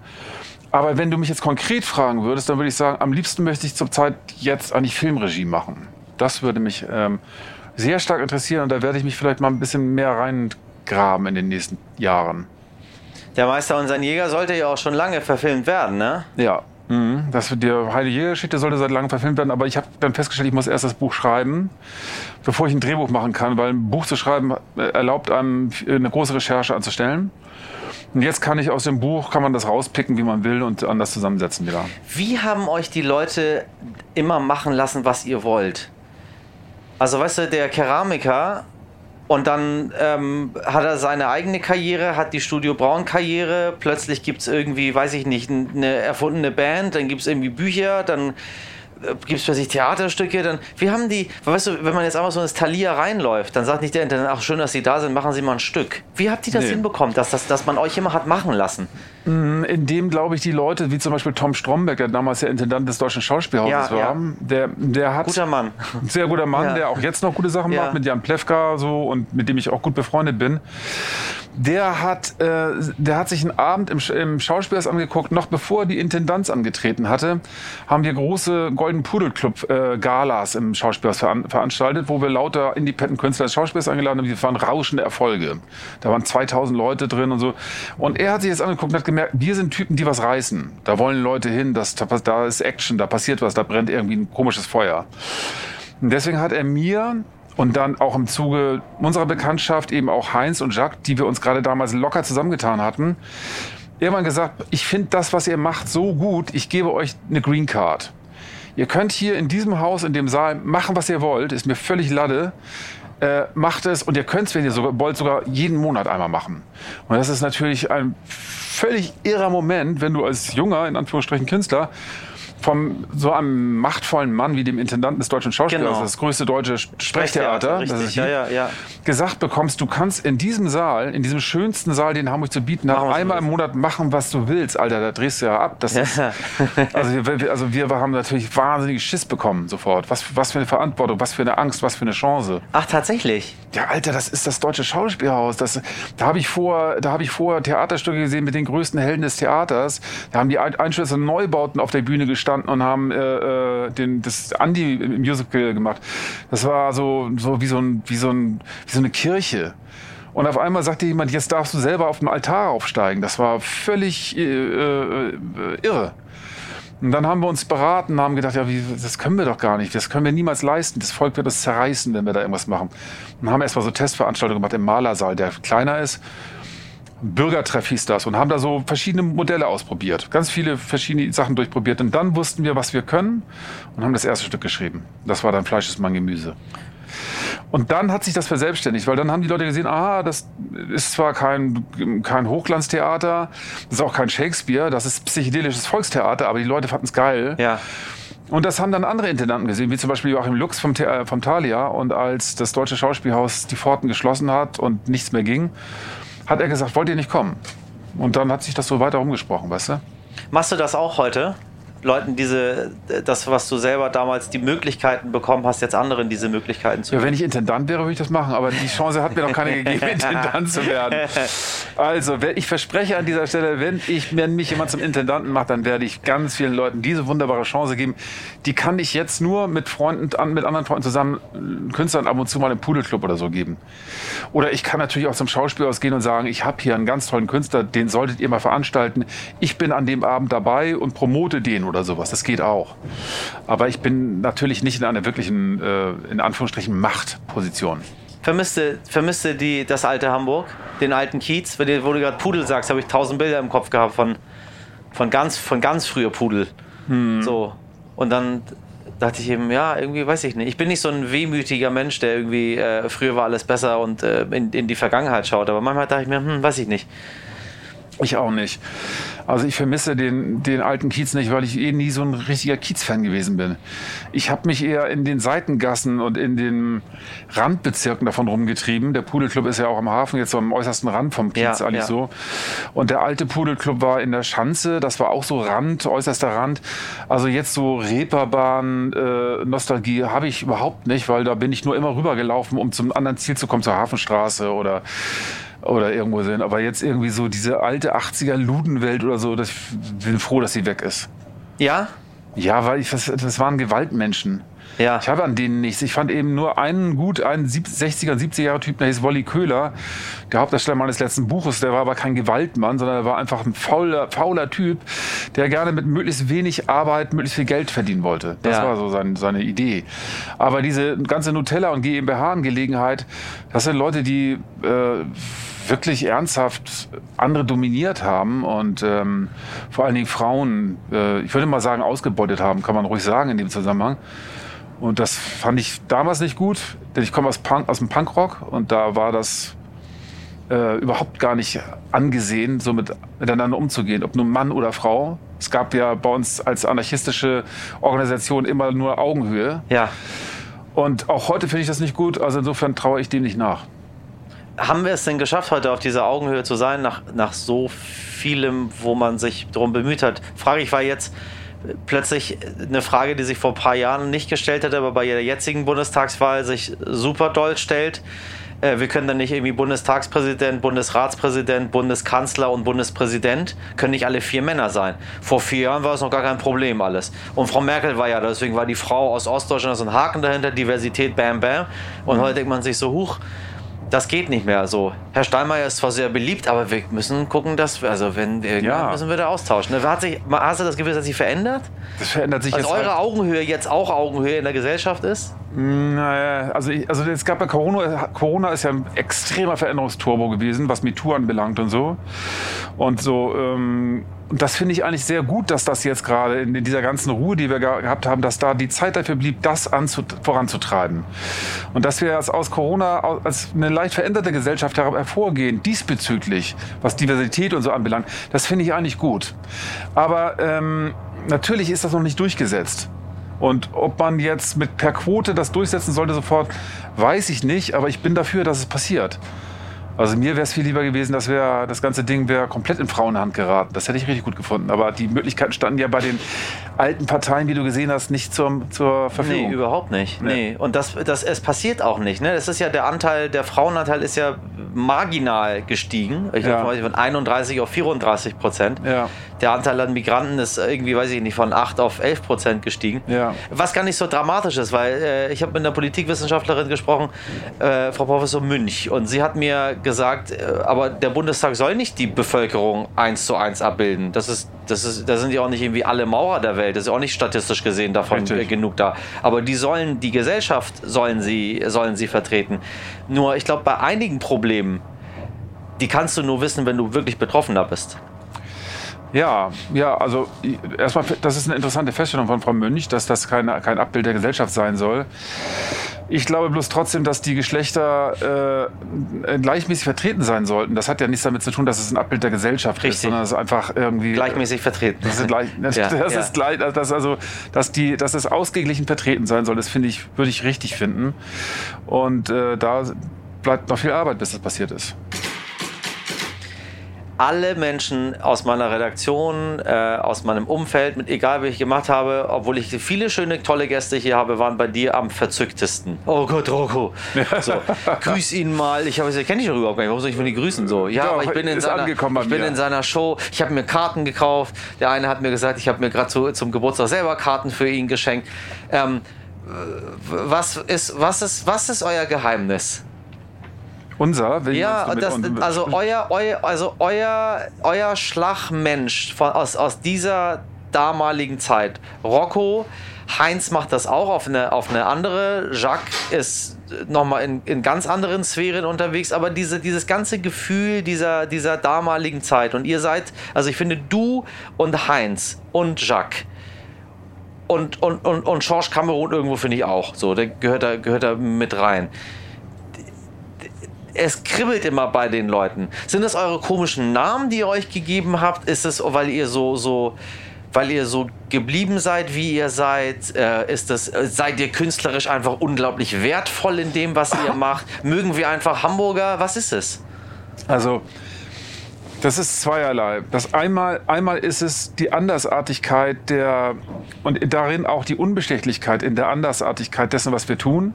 Aber wenn du mich jetzt konkret fragen würdest, dann würde ich sagen, am liebsten möchte ich zurzeit jetzt eigentlich Filmregie machen. Das würde mich ähm, sehr stark interessieren und da werde ich mich vielleicht mal ein bisschen mehr reingraben in den nächsten Jahren. Der Meister und sein Jäger sollte ja auch schon lange verfilmt werden, ne? Ja. Mhm. Das die Heile Jägergeschichte sollte seit langem verfilmt werden, aber ich habe dann festgestellt, ich muss erst das Buch schreiben, bevor ich ein Drehbuch machen kann, weil ein Buch zu schreiben äh, erlaubt einem äh, eine große Recherche anzustellen. Und jetzt kann ich aus dem Buch, kann man das rauspicken, wie man will und anders zusammensetzen wieder. Wie haben euch die Leute immer machen lassen, was ihr wollt? Also, weißt du, der Keramiker und dann ähm, hat er seine eigene Karriere, hat die Studio Braun Karriere, plötzlich gibt es irgendwie, weiß ich nicht, eine erfundene Band, dann gibt es irgendwie Bücher, dann gibt es plötzlich Theaterstücke, dann, wie haben die, weißt du, wenn man jetzt einfach so ins Thalia reinläuft, dann sagt nicht der Intendant, ach schön, dass Sie da sind, machen Sie mal ein Stück. Wie habt ihr das Nee. hinbekommen, dass, das, dass man euch immer hat machen lassen? In dem, glaube ich, die Leute, wie zum Beispiel Tom Stromberg, der damals der Intendant des Deutschen Schauspielhauses Ja, ja. war, Der, der hat Guter Mann. Ein sehr guter Mann, Ja. der auch jetzt noch gute Sachen Ja. macht, mit Jan Plewka so und mit dem ich auch gut befreundet bin. Der hat, äh, der hat sich einen Abend im, im Schauspielhaus angeguckt, noch bevor er die Intendanz angetreten hatte, haben wir große Golden Pudel Club äh, Galas im Schauspielhaus veran veranstaltet, wo wir lauter Independent Künstler des Schauspiels eingeladen haben. Die waren rauschende Erfolge. Da waren 2000 Leute drin und so. Und er hat sich jetzt angeguckt und hat gemerkt, wir sind Typen, die was reißen. Da wollen Leute hin, das, da ist Action, da passiert was, da brennt irgendwie ein komisches Feuer. Und deswegen hat er mir und dann auch im Zuge unserer Bekanntschaft eben auch Heinz und Jacques, die wir uns gerade damals locker zusammengetan hatten, irgendwann gesagt, ich finde das, was ihr macht, so gut, ich gebe euch eine Green Card. Ihr könnt hier in diesem Haus, in dem Saal machen, was ihr wollt, ist mir völlig Lade. Äh, macht es und ihr könnt es, wenn ihr sogar, wollt, sogar jeden Monat einmal machen. Und das ist natürlich ein völlig irrer Moment, wenn du als junger, in Anführungsstrichen Künstler, vom so einem machtvollen Mann wie dem Intendanten des deutschen Schauspielers, Genau. das größte deutsche Sprechtheater, das richtig, ja, ja, ja. gesagt bekommst, du kannst in diesem Saal, in diesem schönsten Saal, den Hamburg zu bieten hat, einmal im. Monat machen, was du willst. Alter, da drehst du ja ab. Das ist, also, wir, wir- also wir haben natürlich wahnsinnig Schiss bekommen sofort. Was, was für eine Verantwortung, was für eine Angst, was für eine Chance. Ach, tatsächlich. Ja, Alter, das ist das deutsche Schauspielhaus. Das, da habe ich vor, da habe ich vorher Theaterstücke gesehen mit den größten Helden des Theaters. Da haben die Ein- Einschlüsse Neubauten auf der Bühne gestanden und haben äh, äh, den, das Andy-Musical gemacht. Das war so, so wie so ein, wie so ein, wie so eine Kirche. Und auf einmal sagte jemand, jetzt darfst du selber auf dem Altar aufsteigen. Das war völlig äh, äh, irre. Und dann haben wir uns beraten, haben gedacht, ja, wie, das können wir doch gar nicht, das können wir niemals leisten. Das Volk wird das zerreißen, wenn wir da irgendwas machen. Und haben erstmal so Testveranstaltungen gemacht im Malersaal, der kleiner ist. Bürgertreff hieß das und haben da so verschiedene Modelle ausprobiert. Ganz viele verschiedene Sachen durchprobiert. Und dann wussten wir, was wir können und haben das erste Stück geschrieben. Das war dann Fleisch ist mein Gemüse. Und dann hat sich das verselbstständigt, weil dann haben die Leute gesehen, ah, das ist zwar kein, kein Hochglanztheater, das ist auch kein Shakespeare, das ist psychedelisches Volkstheater, aber die Leute fanden es geil. Ja. Und das haben dann andere Intendanten gesehen, wie zum Beispiel Joachim Lux vom, äh, vom Thalia. Und als das Deutsche Schauspielhaus die Pforten geschlossen hat und nichts mehr ging, hat er gesagt, wollt ihr nicht kommen? Und dann hat sich das so weiter rumgesprochen, weißt du? Machst du das auch heute? Leuten diese, das, was du selber damals die Möglichkeiten bekommen hast, jetzt anderen diese Möglichkeiten zu Ja, wenn ich Intendant wäre, würde ich das machen, aber die Chance hat mir noch keine gegeben, Intendant zu werden. Also, ich verspreche an dieser Stelle, wenn, ich, wenn mich jemand zum Intendanten macht, dann werde ich ganz vielen Leuten diese wunderbare Chance geben. Die kann ich jetzt nur mit Freunden, mit anderen Freunden zusammen, Künstlern ab und zu mal im Pudelclub oder so geben. Oder ich kann natürlich auch zum Schauspielhaus gehen und sagen, ich habe hier einen ganz tollen Künstler, den solltet ihr mal veranstalten. Ich bin an dem Abend dabei und promote den oder sowas. Das geht auch. Aber ich bin natürlich nicht in einer wirklichen, äh, in Anführungsstrichen, Machtposition. Vermisste, vermisste die, das alte Hamburg, den alten Kiez? Wenn du, wo du gerade Pudel sagst, habe ich tausend Bilder im Kopf gehabt von, von, ganz, von ganz früher Pudel. So. Und dann dachte ich eben, ja, irgendwie weiß ich nicht. Ich bin nicht so ein wehmütiger Mensch, der irgendwie, äh, früher war alles besser und äh, in, in die Vergangenheit schaut. Aber manchmal dachte ich mir, hm, weiß ich nicht. Ich auch nicht. Also ich vermisse den, den alten Kiez nicht, weil ich eh nie so ein richtiger Kiez-Fan gewesen bin. Ich habe mich eher in den Seitengassen und in den Randbezirken davon rumgetrieben. Der Pudelclub ist ja auch am Hafen, jetzt so am äußersten Rand vom Kiez Ja, eigentlich ja. so. Und der alte Pudelclub war in der Schanze, das war auch so Rand, äußerster Rand. Also jetzt so Reeperbahn, äh, Nostalgie habe ich überhaupt nicht, weil da bin ich nur immer rübergelaufen, um zum anderen Ziel zu kommen, zur Hafenstraße oder oder irgendwo sind. Aber jetzt irgendwie so diese alte 80er Ludenwelt oder so, das, ich bin froh, dass sie weg ist. Ja? Ja, weil ich, das, das waren Gewaltmenschen. Ja. Ich habe an denen nichts. Ich fand eben nur einen gut, einen sieb- 60er, 70er Jahre Typ, der hieß Wolli Köhler, der Hauptdarsteller meines letzten Buches. Der war aber kein Gewaltmann, sondern er war einfach ein fauler, fauler Typ, der gerne mit möglichst wenig Arbeit möglichst viel Geld verdienen wollte. Das Ja. war so sein, seine Idee. Aber diese ganze Nutella- und GmbH-Angelegenheit, das sind Leute, die äh, wirklich ernsthaft andere dominiert haben und ähm, vor allen Dingen Frauen, äh, ich würde mal sagen, ausgebeutet haben, kann man ruhig sagen in dem Zusammenhang. Und das fand ich damals nicht gut, denn ich komme aus, Punk, aus dem Punkrock und da war das äh, überhaupt gar nicht angesehen, so mit, miteinander umzugehen, ob nun Mann oder Frau. Es gab ja bei uns als anarchistische Organisation immer nur Augenhöhe. Ja. Und auch heute finde ich das nicht gut, also insofern traue ich dem nicht nach. Haben wir es denn geschafft, heute auf dieser Augenhöhe zu sein, nach, nach so vielem, wo man sich darum bemüht hat? Frage ich war jetzt plötzlich eine Frage, die sich vor ein paar Jahren nicht gestellt hat, aber bei der jetzigen Bundestagswahl sich super doll stellt. Äh, Wir können dann nicht irgendwie Bundestagspräsident, Bundesratspräsident, Bundeskanzler und Bundespräsident, können nicht alle vier Männer sein. Vor vier Jahren war es noch gar kein Problem alles. Und Frau Merkel war ja, deswegen war die Frau aus Ostdeutschland so ein Haken dahinter, Diversität, bam, bam. Und heute denkt man sich so, huch, das geht nicht mehr so. Herr Steinmeier ist zwar sehr beliebt, aber wir müssen gucken, dass wir, also wenn Ja. müssen wir da austauschen. Hat sich, hast du das Gefühl, dass sich verändert? Das verändert sich Also jetzt. eure halt. Augenhöhe jetzt auch Augenhöhe in der Gesellschaft ist? Naja, also, ich, also es gab ja Corona, Corona ist ja ein extremer Veränderungsturbo gewesen, was MeToo anbelangt und so. Und so, ähm, und das finde ich eigentlich sehr gut, dass das jetzt gerade in, in dieser ganzen Ruhe, die wir ge- gehabt haben, dass da die Zeit dafür blieb, das anzu, voranzutreiben. Und dass wir als aus Corona als eine leicht veränderte Gesellschaft her- hervorgehen, diesbezüglich, was Diversität und so anbelangt, das finde ich eigentlich gut. Aber ähm, natürlich ist das noch nicht durchgesetzt. Und ob man jetzt mit per Quote das durchsetzen sollte sofort, weiß ich nicht. Aber ich bin dafür, dass es passiert. Also mir wäre es viel lieber gewesen, dass wär, das ganze Ding wäre komplett in Frauenhand geraten. Das hätte ich richtig gut gefunden. Aber die Möglichkeiten standen ja bei den alten Parteien, wie du gesehen hast, nicht zur, zur Verfügung. Nee, überhaupt nicht. Nee. Und das, das, es passiert auch nicht. Ne? Es ist ja der Anteil, der Frauenanteil ist ja marginal gestiegen. Ich Ja. glaube, von 31 auf 34 Prozent. Ja. Der Anteil an Migranten ist irgendwie, weiß ich nicht, von 8 auf 11 Prozent gestiegen. Ja. Was gar nicht so dramatisch ist, weil äh, ich habe mit einer Politikwissenschaftlerin gesprochen, äh, Frau Professor Münch, und sie hat mir gesagt, äh, aber der Bundestag soll nicht die Bevölkerung eins zu eins abbilden. Das ist, das ist, da sind ja auch nicht irgendwie alle Maurer der Welt. Das ist auch nicht statistisch gesehen davon Richtig. äh, genug da. Aber die sollen, die Gesellschaft sollen sie, sollen sie vertreten. Nur, ich glaube, bei einigen Problemen, die kannst du nur wissen, wenn du wirklich Betroffener bist. Ja, ja, also erstmal, das ist eine interessante Feststellung von Frau Münch, dass das keine, kein Abbild der Gesellschaft sein soll. Ich glaube bloß trotzdem, dass die Geschlechter äh, gleichmäßig vertreten sein sollten. Das hat ja nichts damit zu tun, dass es ein Abbild der Gesellschaft ist, Richtig. sondern es ist einfach irgendwie Gleichmäßig vertreten. Das ist gleich, das, Ja, das ja. ist gleich, dass also, dass die, dass es ausgeglichen vertreten sein soll. Das finde ich, würde ich richtig finden. Und äh, da bleibt noch viel Arbeit, bis das passiert ist. Alle Menschen aus meiner Redaktion, äh, aus meinem Umfeld, mit egal wie ich gemacht habe, obwohl ich viele schöne, tolle Gäste hier habe, waren bei dir am verzücktesten. Oh Gott, Rocco. So, grüß ihn mal. Ich habe gesagt, kenne ich doch überhaupt gar nicht. Warum soll ich von dir grüßen? So, ja, Doch, aber ich bin in seiner, ich bin in seiner Show. Ich habe mir Karten gekauft. Der eine hat mir gesagt, ich habe mir gerade zu, zum Geburtstag selber Karten für ihn geschenkt. Ähm, was ist, was ist, was ist euer Geheimnis? Unser, wen Ja, das, also euer, euer, also euer, euer Schlagmensch von, aus, aus dieser damaligen Zeit. Rocco, Heinz macht das auch auf eine, auf eine andere. Jacques ist nochmal in, in ganz anderen Sphären unterwegs, aber diese, dieses ganze Gefühl dieser, dieser damaligen Zeit. Und ihr seid, also ich finde, du und Heinz und Jacques und, und, und, und George Cameron irgendwo finde ich auch. So, der gehört da, gehört da mit rein es kribbelt immer bei den Leuten. Sind das eure komischen Namen, die ihr euch gegeben habt? Ist es, weil ihr so, so, weil ihr so geblieben seid, wie ihr seid? Äh, ist das, äh, seid ihr künstlerisch einfach unglaublich wertvoll in dem, was ihr macht? Mögen wir einfach Hamburger? Was ist es? Also, das ist zweierlei. Das einmal, einmal ist es die Andersartigkeit der und darin auch die Unbestechlichkeit in der Andersartigkeit dessen, was wir tun.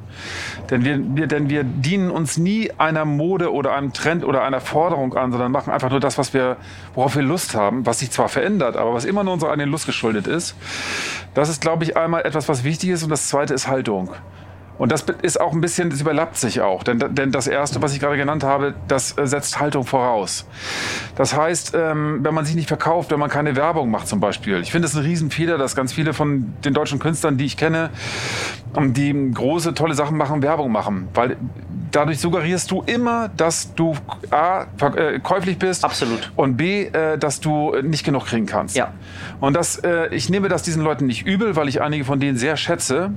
Denn wir, wir, denn wir dienen uns nie einer Mode oder einem Trend oder einer Forderung an, sondern machen einfach nur das, was wir, worauf wir Lust haben, was sich zwar verändert, aber was immer nur unserer eigenen Lust geschuldet ist. Das ist, glaube ich, einmal etwas, was wichtig ist und das zweite ist Haltung. Und das ist auch ein bisschen, das überlappt sich auch. Denn, denn das Erste, was ich gerade genannt habe, das äh, setzt Haltung voraus. Das heißt, ähm, wenn man sich nicht verkauft, wenn man keine Werbung macht zum Beispiel. Ich finde es ein Riesenfehler, dass ganz viele von den deutschen Künstlern, die ich kenne, ähm, die große, tolle Sachen machen, Werbung machen. Weil dadurch suggerierst du immer, dass du A, äh, käuflich bist. Absolut. Und B, äh, dass du nicht genug kriegen kannst. Ja. Und das, ich nehme das diesen Leuten nicht übel, weil ich einige von denen sehr schätze.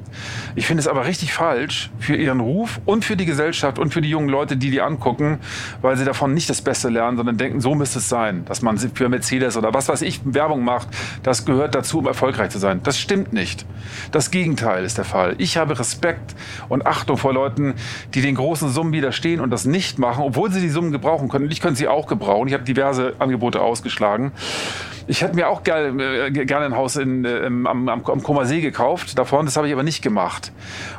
Ich finde es aber richtig falsch für ihren Ruf und für die Gesellschaft und für die jungen Leute, die die angucken, weil sie davon nicht das Beste lernen, sondern denken, so müsste es sein, dass man für Mercedes oder was weiß ich Werbung macht. Das gehört dazu, um erfolgreich zu sein. Das stimmt nicht. Das Gegenteil ist der Fall. Ich habe Respekt und Achtung vor Leuten, die den großen Summen widerstehen und das nicht machen, obwohl sie die Summen gebrauchen können. Ich könnte sie auch gebrauchen. Ich habe diverse Angebote ausgeschlagen. Ich hätte mir auch gerne, äh, gerne ein Haus in, äh, im- am, am, am See gekauft davon, das habe ich aber nicht gemacht.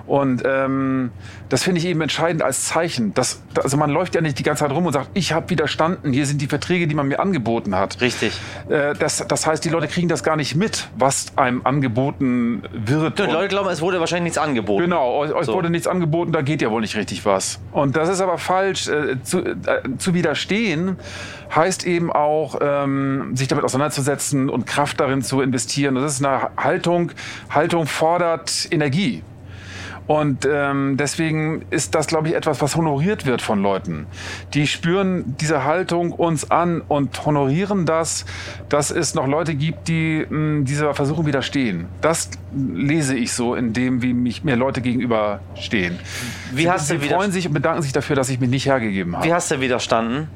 Und ähm, das finde ich eben entscheidend als Zeichen. Dass, also man läuft ja nicht die ganze Zeit rum und sagt, ich habe widerstanden, hier sind die Verträge, die man mir angeboten hat. Richtig. Äh, das, das heißt, die Leute kriegen das gar nicht mit, was einem angeboten wird. Die Leute glauben, es wurde wahrscheinlich nichts angeboten. Genau, euch So. wurde nichts angeboten, da geht ja wohl nicht richtig was. Und das ist aber falsch. Äh, zu, äh, zu widerstehen heißt eben auch, ähm, sich damit auseinanderzusetzen und Kraft darin zu investieren. Das ist eine Haltung. Haltung fordert Energie. Und ähm, deswegen ist das, glaube ich, etwas, was honoriert wird von Leuten. Die spüren diese Haltung uns an und honorieren das, dass es noch Leute gibt, die mh, dieser Versuchung widerstehen. Das lese ich so, in dem, wie mich mir Leute gegenüberstehen. Wie sie, hast sie freuen sich und bedanken sich dafür, dass ich mich nicht hergegeben habe. Wie hast du widerstanden?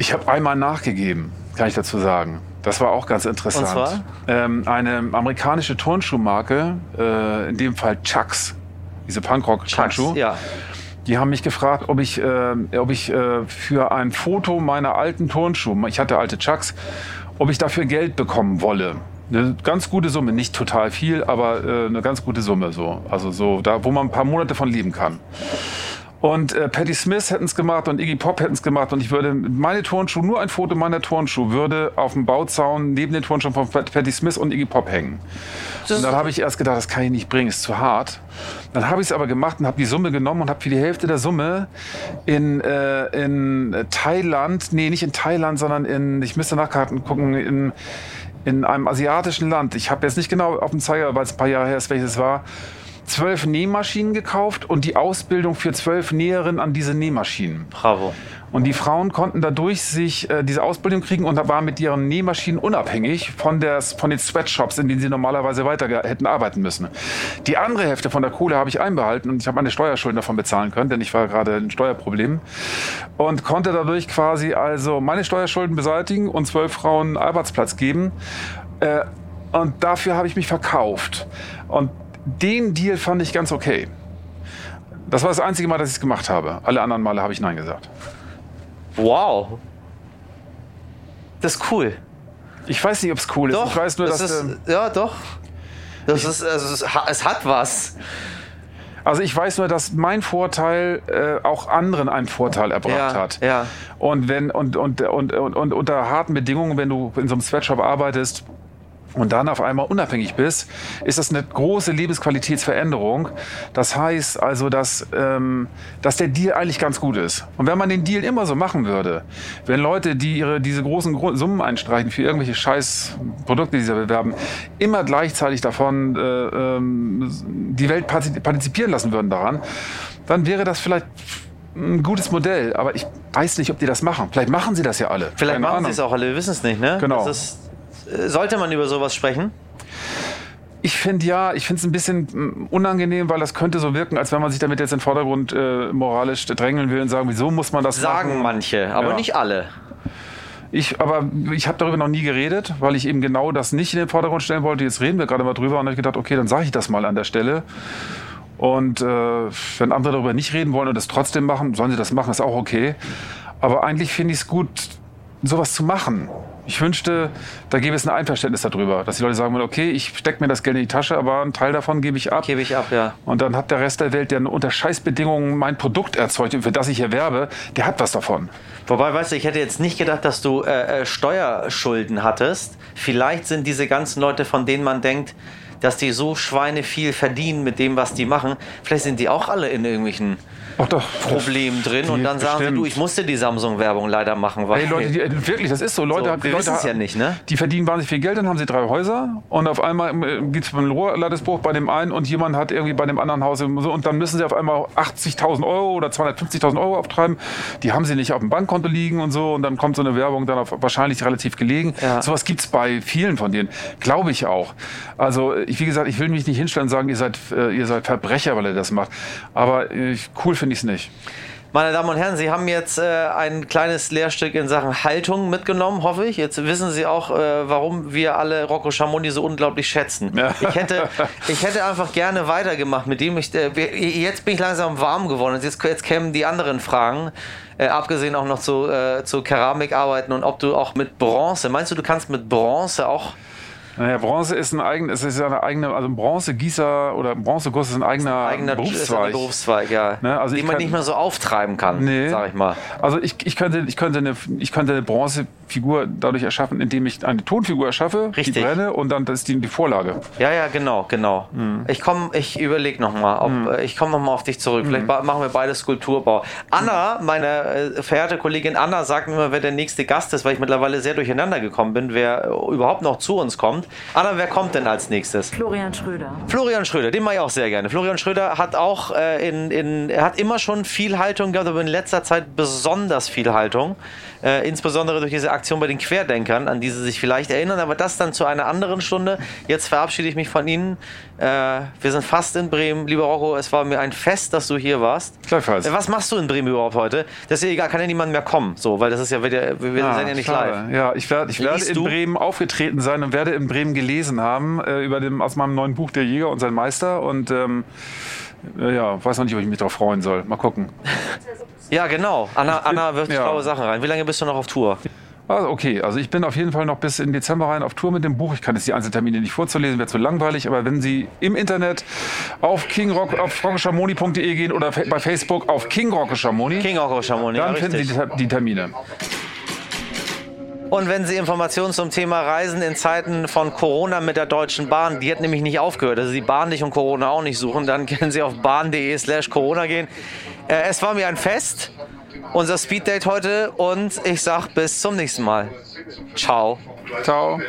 Ich habe einmal nachgegeben, kann ich dazu sagen. Das war auch ganz interessant. Und zwar? Ähm, eine amerikanische Turnschuhmarke, äh, in dem Fall Chucks, diese Punkrock-Turnschuhe, Ja. Die haben mich gefragt, ob ich, äh, ob ich äh, für ein Foto meiner alten Turnschuhe, ich hatte alte Chucks, ob ich dafür Geld bekommen wolle. Eine ganz gute Summe, nicht total viel, aber äh, eine ganz gute Summe so. Also so, da, wo man ein paar Monate von leben kann. Und äh, Patti Smith hätten es gemacht und Iggy Pop hätten es gemacht und ich würde meine Turnschuhe, nur ein Foto meiner Turnschuhe würde auf dem Bauzaun neben den Turnschuhen von Pat- Patti Smith und Iggy Pop hängen. Und dann habe ich erst gedacht, das kann ich nicht bringen, ist zu hart. Dann habe ich es aber gemacht und habe die Summe genommen und habe für die Hälfte der Summe in, äh, in Thailand, nee, nicht in Thailand, sondern in, ich müsste nachkarten gucken, in, in einem asiatischen Land. Ich habe jetzt nicht genau auf dem Zeiger, weil es ein paar Jahre her ist, welches es war, zwölf Nähmaschinen gekauft und die Ausbildung für zwölf Näherinnen an diese Nähmaschinen. Bravo. Und die Frauen konnten dadurch sich äh, diese Ausbildung kriegen und waren mit ihren Nähmaschinen unabhängig von, der, von den Sweatshops, in denen sie normalerweise weiter hätten arbeiten müssen. Die andere Hälfte von der Kohle habe ich einbehalten und ich habe meine Steuerschulden davon bezahlen können, denn ich war gerade in Steuerproblemen und konnte dadurch quasi also meine Steuerschulden beseitigen und zwölf Frauen einen Arbeitsplatz geben. Äh, und dafür habe ich mich verkauft. Und den Deal fand ich ganz okay. Das war das einzige Mal, dass ich es gemacht habe. Alle anderen Male habe ich Nein gesagt. Wow. Das ist cool. Ich weiß nicht, ob es cool ist. Doch, ich weiß nur, das dass. ist, ähm, ja, doch. Das ist, also es hat was. also ich weiß nur, dass mein Vorteil äh, auch anderen einen Vorteil erbracht Ja, hat. ja. Und wenn und, und, und, und, und unter harten Bedingungen, wenn du in so einem Sweatshop arbeitest und dann auf einmal unabhängig bist, ist das eine große Lebensqualitätsveränderung. Das heißt also, dass, ähm, dass der Deal eigentlich ganz gut ist. Und wenn man den Deal immer so machen würde, wenn Leute, die ihre, diese großen Summen einstreichen für irgendwelche scheiß Produkte, die sie bewerben, immer gleichzeitig davon äh, ähm, die Welt partiz- partizipieren lassen würden daran, dann wäre das vielleicht ein gutes Modell. Aber ich weiß nicht, ob die das machen. Vielleicht machen sie das ja alle. Vielleicht Keine machen Ahnung. sie es auch alle, wir wissen es nicht, ne? Genau. Sollte man über sowas sprechen? Ich finde ja, ich finde es ein bisschen mm, unangenehm, weil das könnte so wirken, als wenn man sich damit jetzt in den Vordergrund äh, moralisch drängeln will und sagen, wieso muss man das Sagen machen? manche, aber Ja. nicht alle. Ich, aber ich habe darüber noch nie geredet, weil ich eben genau das nicht in den Vordergrund stellen wollte. Jetzt reden wir gerade mal drüber und habe gedacht, okay, dann sage ich das mal an der Stelle. Und äh, wenn andere darüber nicht reden wollen und das trotzdem machen, sollen sie das machen, ist auch okay. Aber eigentlich finde ich es gut, sowas zu machen. Ich wünschte, da gäbe es ein Einverständnis darüber, dass die Leute sagen würden, okay, ich stecke mir das Geld in die Tasche, aber einen Teil davon gebe ich ab. Gebe ich ab, ja. Und dann hat der Rest der Welt, der unter Scheißbedingungen mein Produkt erzeugt, für das ich erwerbe, der hat was davon. Wobei, weißt du, ich hätte jetzt nicht gedacht, dass du äh, äh, Steuerschulden hattest. Vielleicht sind diese ganzen Leute, von denen man denkt, dass die so Schweine viel verdienen mit dem, was die machen, vielleicht sind die auch alle in irgendwelchen Ach doch. Problemen drin und dann sagen sie, du, ich musste die Samsung-Werbung leider machen, weil Hey Leute, die, äh, wirklich, das ist so. Leute, So, wir Leute ja nicht, ne? Die verdienen wahnsinnig viel Geld, dann haben sie drei Häuser und auf einmal gibt es einen Rohrladesbruch bei dem einen und jemand hat irgendwie bei dem anderen Haus und dann müssen sie auf einmal 80.000 Euro oder 250.000 Euro auftreiben. Die haben sie nicht auf dem Bankkonto liegen und so und dann kommt so eine Werbung dann auf, wahrscheinlich relativ gelegen. Ja. Sowas gibt es bei vielen von denen, glaube ich auch. Also ich, wie gesagt, ich will mich nicht hinstellen und sagen, ihr seid, äh, ihr seid Verbrecher, weil ihr das macht. Aber äh, cool finde ich es nicht. Meine Damen und Herren, Sie haben jetzt äh, ein kleines Lehrstück in Sachen Haltung mitgenommen, hoffe ich. Jetzt wissen Sie auch, äh, warum wir alle Rocco Schamoni so unglaublich schätzen. Ja. Ich, hätte, ich hätte einfach gerne weitergemacht mit dem. Ich, äh, jetzt bin ich langsam warm geworden. Jetzt, jetzt kämen die anderen Fragen. Äh, abgesehen auch noch zu, zu Keramikarbeiten und ob du auch mit Bronze, meinst du, du kannst mit Bronze auch Naja, Bronze ist ein eigen, es ist eine eigene, also ein Bronzegießer oder ein Bronzeguss ist ein eigener, eigener ist ein Berufszweig. Berufszweig, ja, Ne, also den ich man kann- nicht mehr so auftreiben kann, Nee. sag ich mal. Also ich, ich, könnte, ich, könnte eine, ich könnte eine Bronzefigur dadurch erschaffen, indem ich eine Tonfigur erschaffe, Richtig. die brenne und dann das ist die, die Vorlage. Ja, ja, genau, genau. Hm. Ich komme, ich überlege nochmal, ob äh, ich komme nochmal auf dich zurück. Vielleicht Hm. machen wir beide Skulpturbau. Anna, meine äh, verehrte Kollegin Anna, sagt mir immer, wer der nächste Gast ist, weil ich mittlerweile sehr durcheinander gekommen bin, wer äh, überhaupt noch zu uns kommt. Anna, wer kommt denn als nächstes? Florian Schröder. Florian Schröder, den mache ich auch sehr gerne. Florian Schröder hat auch äh, in, in, er hat immer schon viel Haltung gehabt, aber in letzter Zeit besonders viel Haltung. Äh, insbesondere durch diese Aktion bei den Querdenkern, an die Sie sich vielleicht erinnern, aber das dann zu einer anderen Stunde. Jetzt verabschiede ich mich von Ihnen. Äh, wir sind fast in Bremen. Lieber Rocco, es war mir ein Fest, dass du hier warst. Gleichfalls. Äh, was machst du in Bremen überhaupt heute? Das ist ja egal, kann ja niemand mehr kommen, so, weil das ist ja wir wir Ah, sind ja nicht schade. live. Ja, ich werde, ich werde in du? Bremen aufgetreten sein und werde in Bremen gelesen haben äh, über dem, aus meinem neuen Buch Der Jäger und sein Meister. Und ähm, Ja, ja, weiß noch nicht, ob ich mich darauf freuen soll. Mal gucken. Ja, genau. Anna, Anna wirft Ja. schlaue Sachen rein. Wie lange bist du noch auf Tour? Also okay, also ich bin auf jeden Fall noch bis in Dezember rein auf Tour mit dem Buch. Ich kann jetzt die Einzeltermine nicht vorzulesen, wäre zu langweilig, aber wenn Sie im Internet auf kingrock auf rockeshamoni.de gehen oder bei Facebook auf King Rockeshamoni, King ja, dann finden Sie die, die Termine. Und wenn Sie Informationen zum Thema Reisen in Zeiten von Corona mit der Deutschen Bahn, die hat nämlich nicht aufgehört, also die Bahn nicht und Corona auch nicht suchen, dann können Sie auf bahn.de slash Corona gehen. Äh, es war mir ein Fest, unser Speeddate heute und ich sag bis zum nächsten Mal. Ciao. Ciao.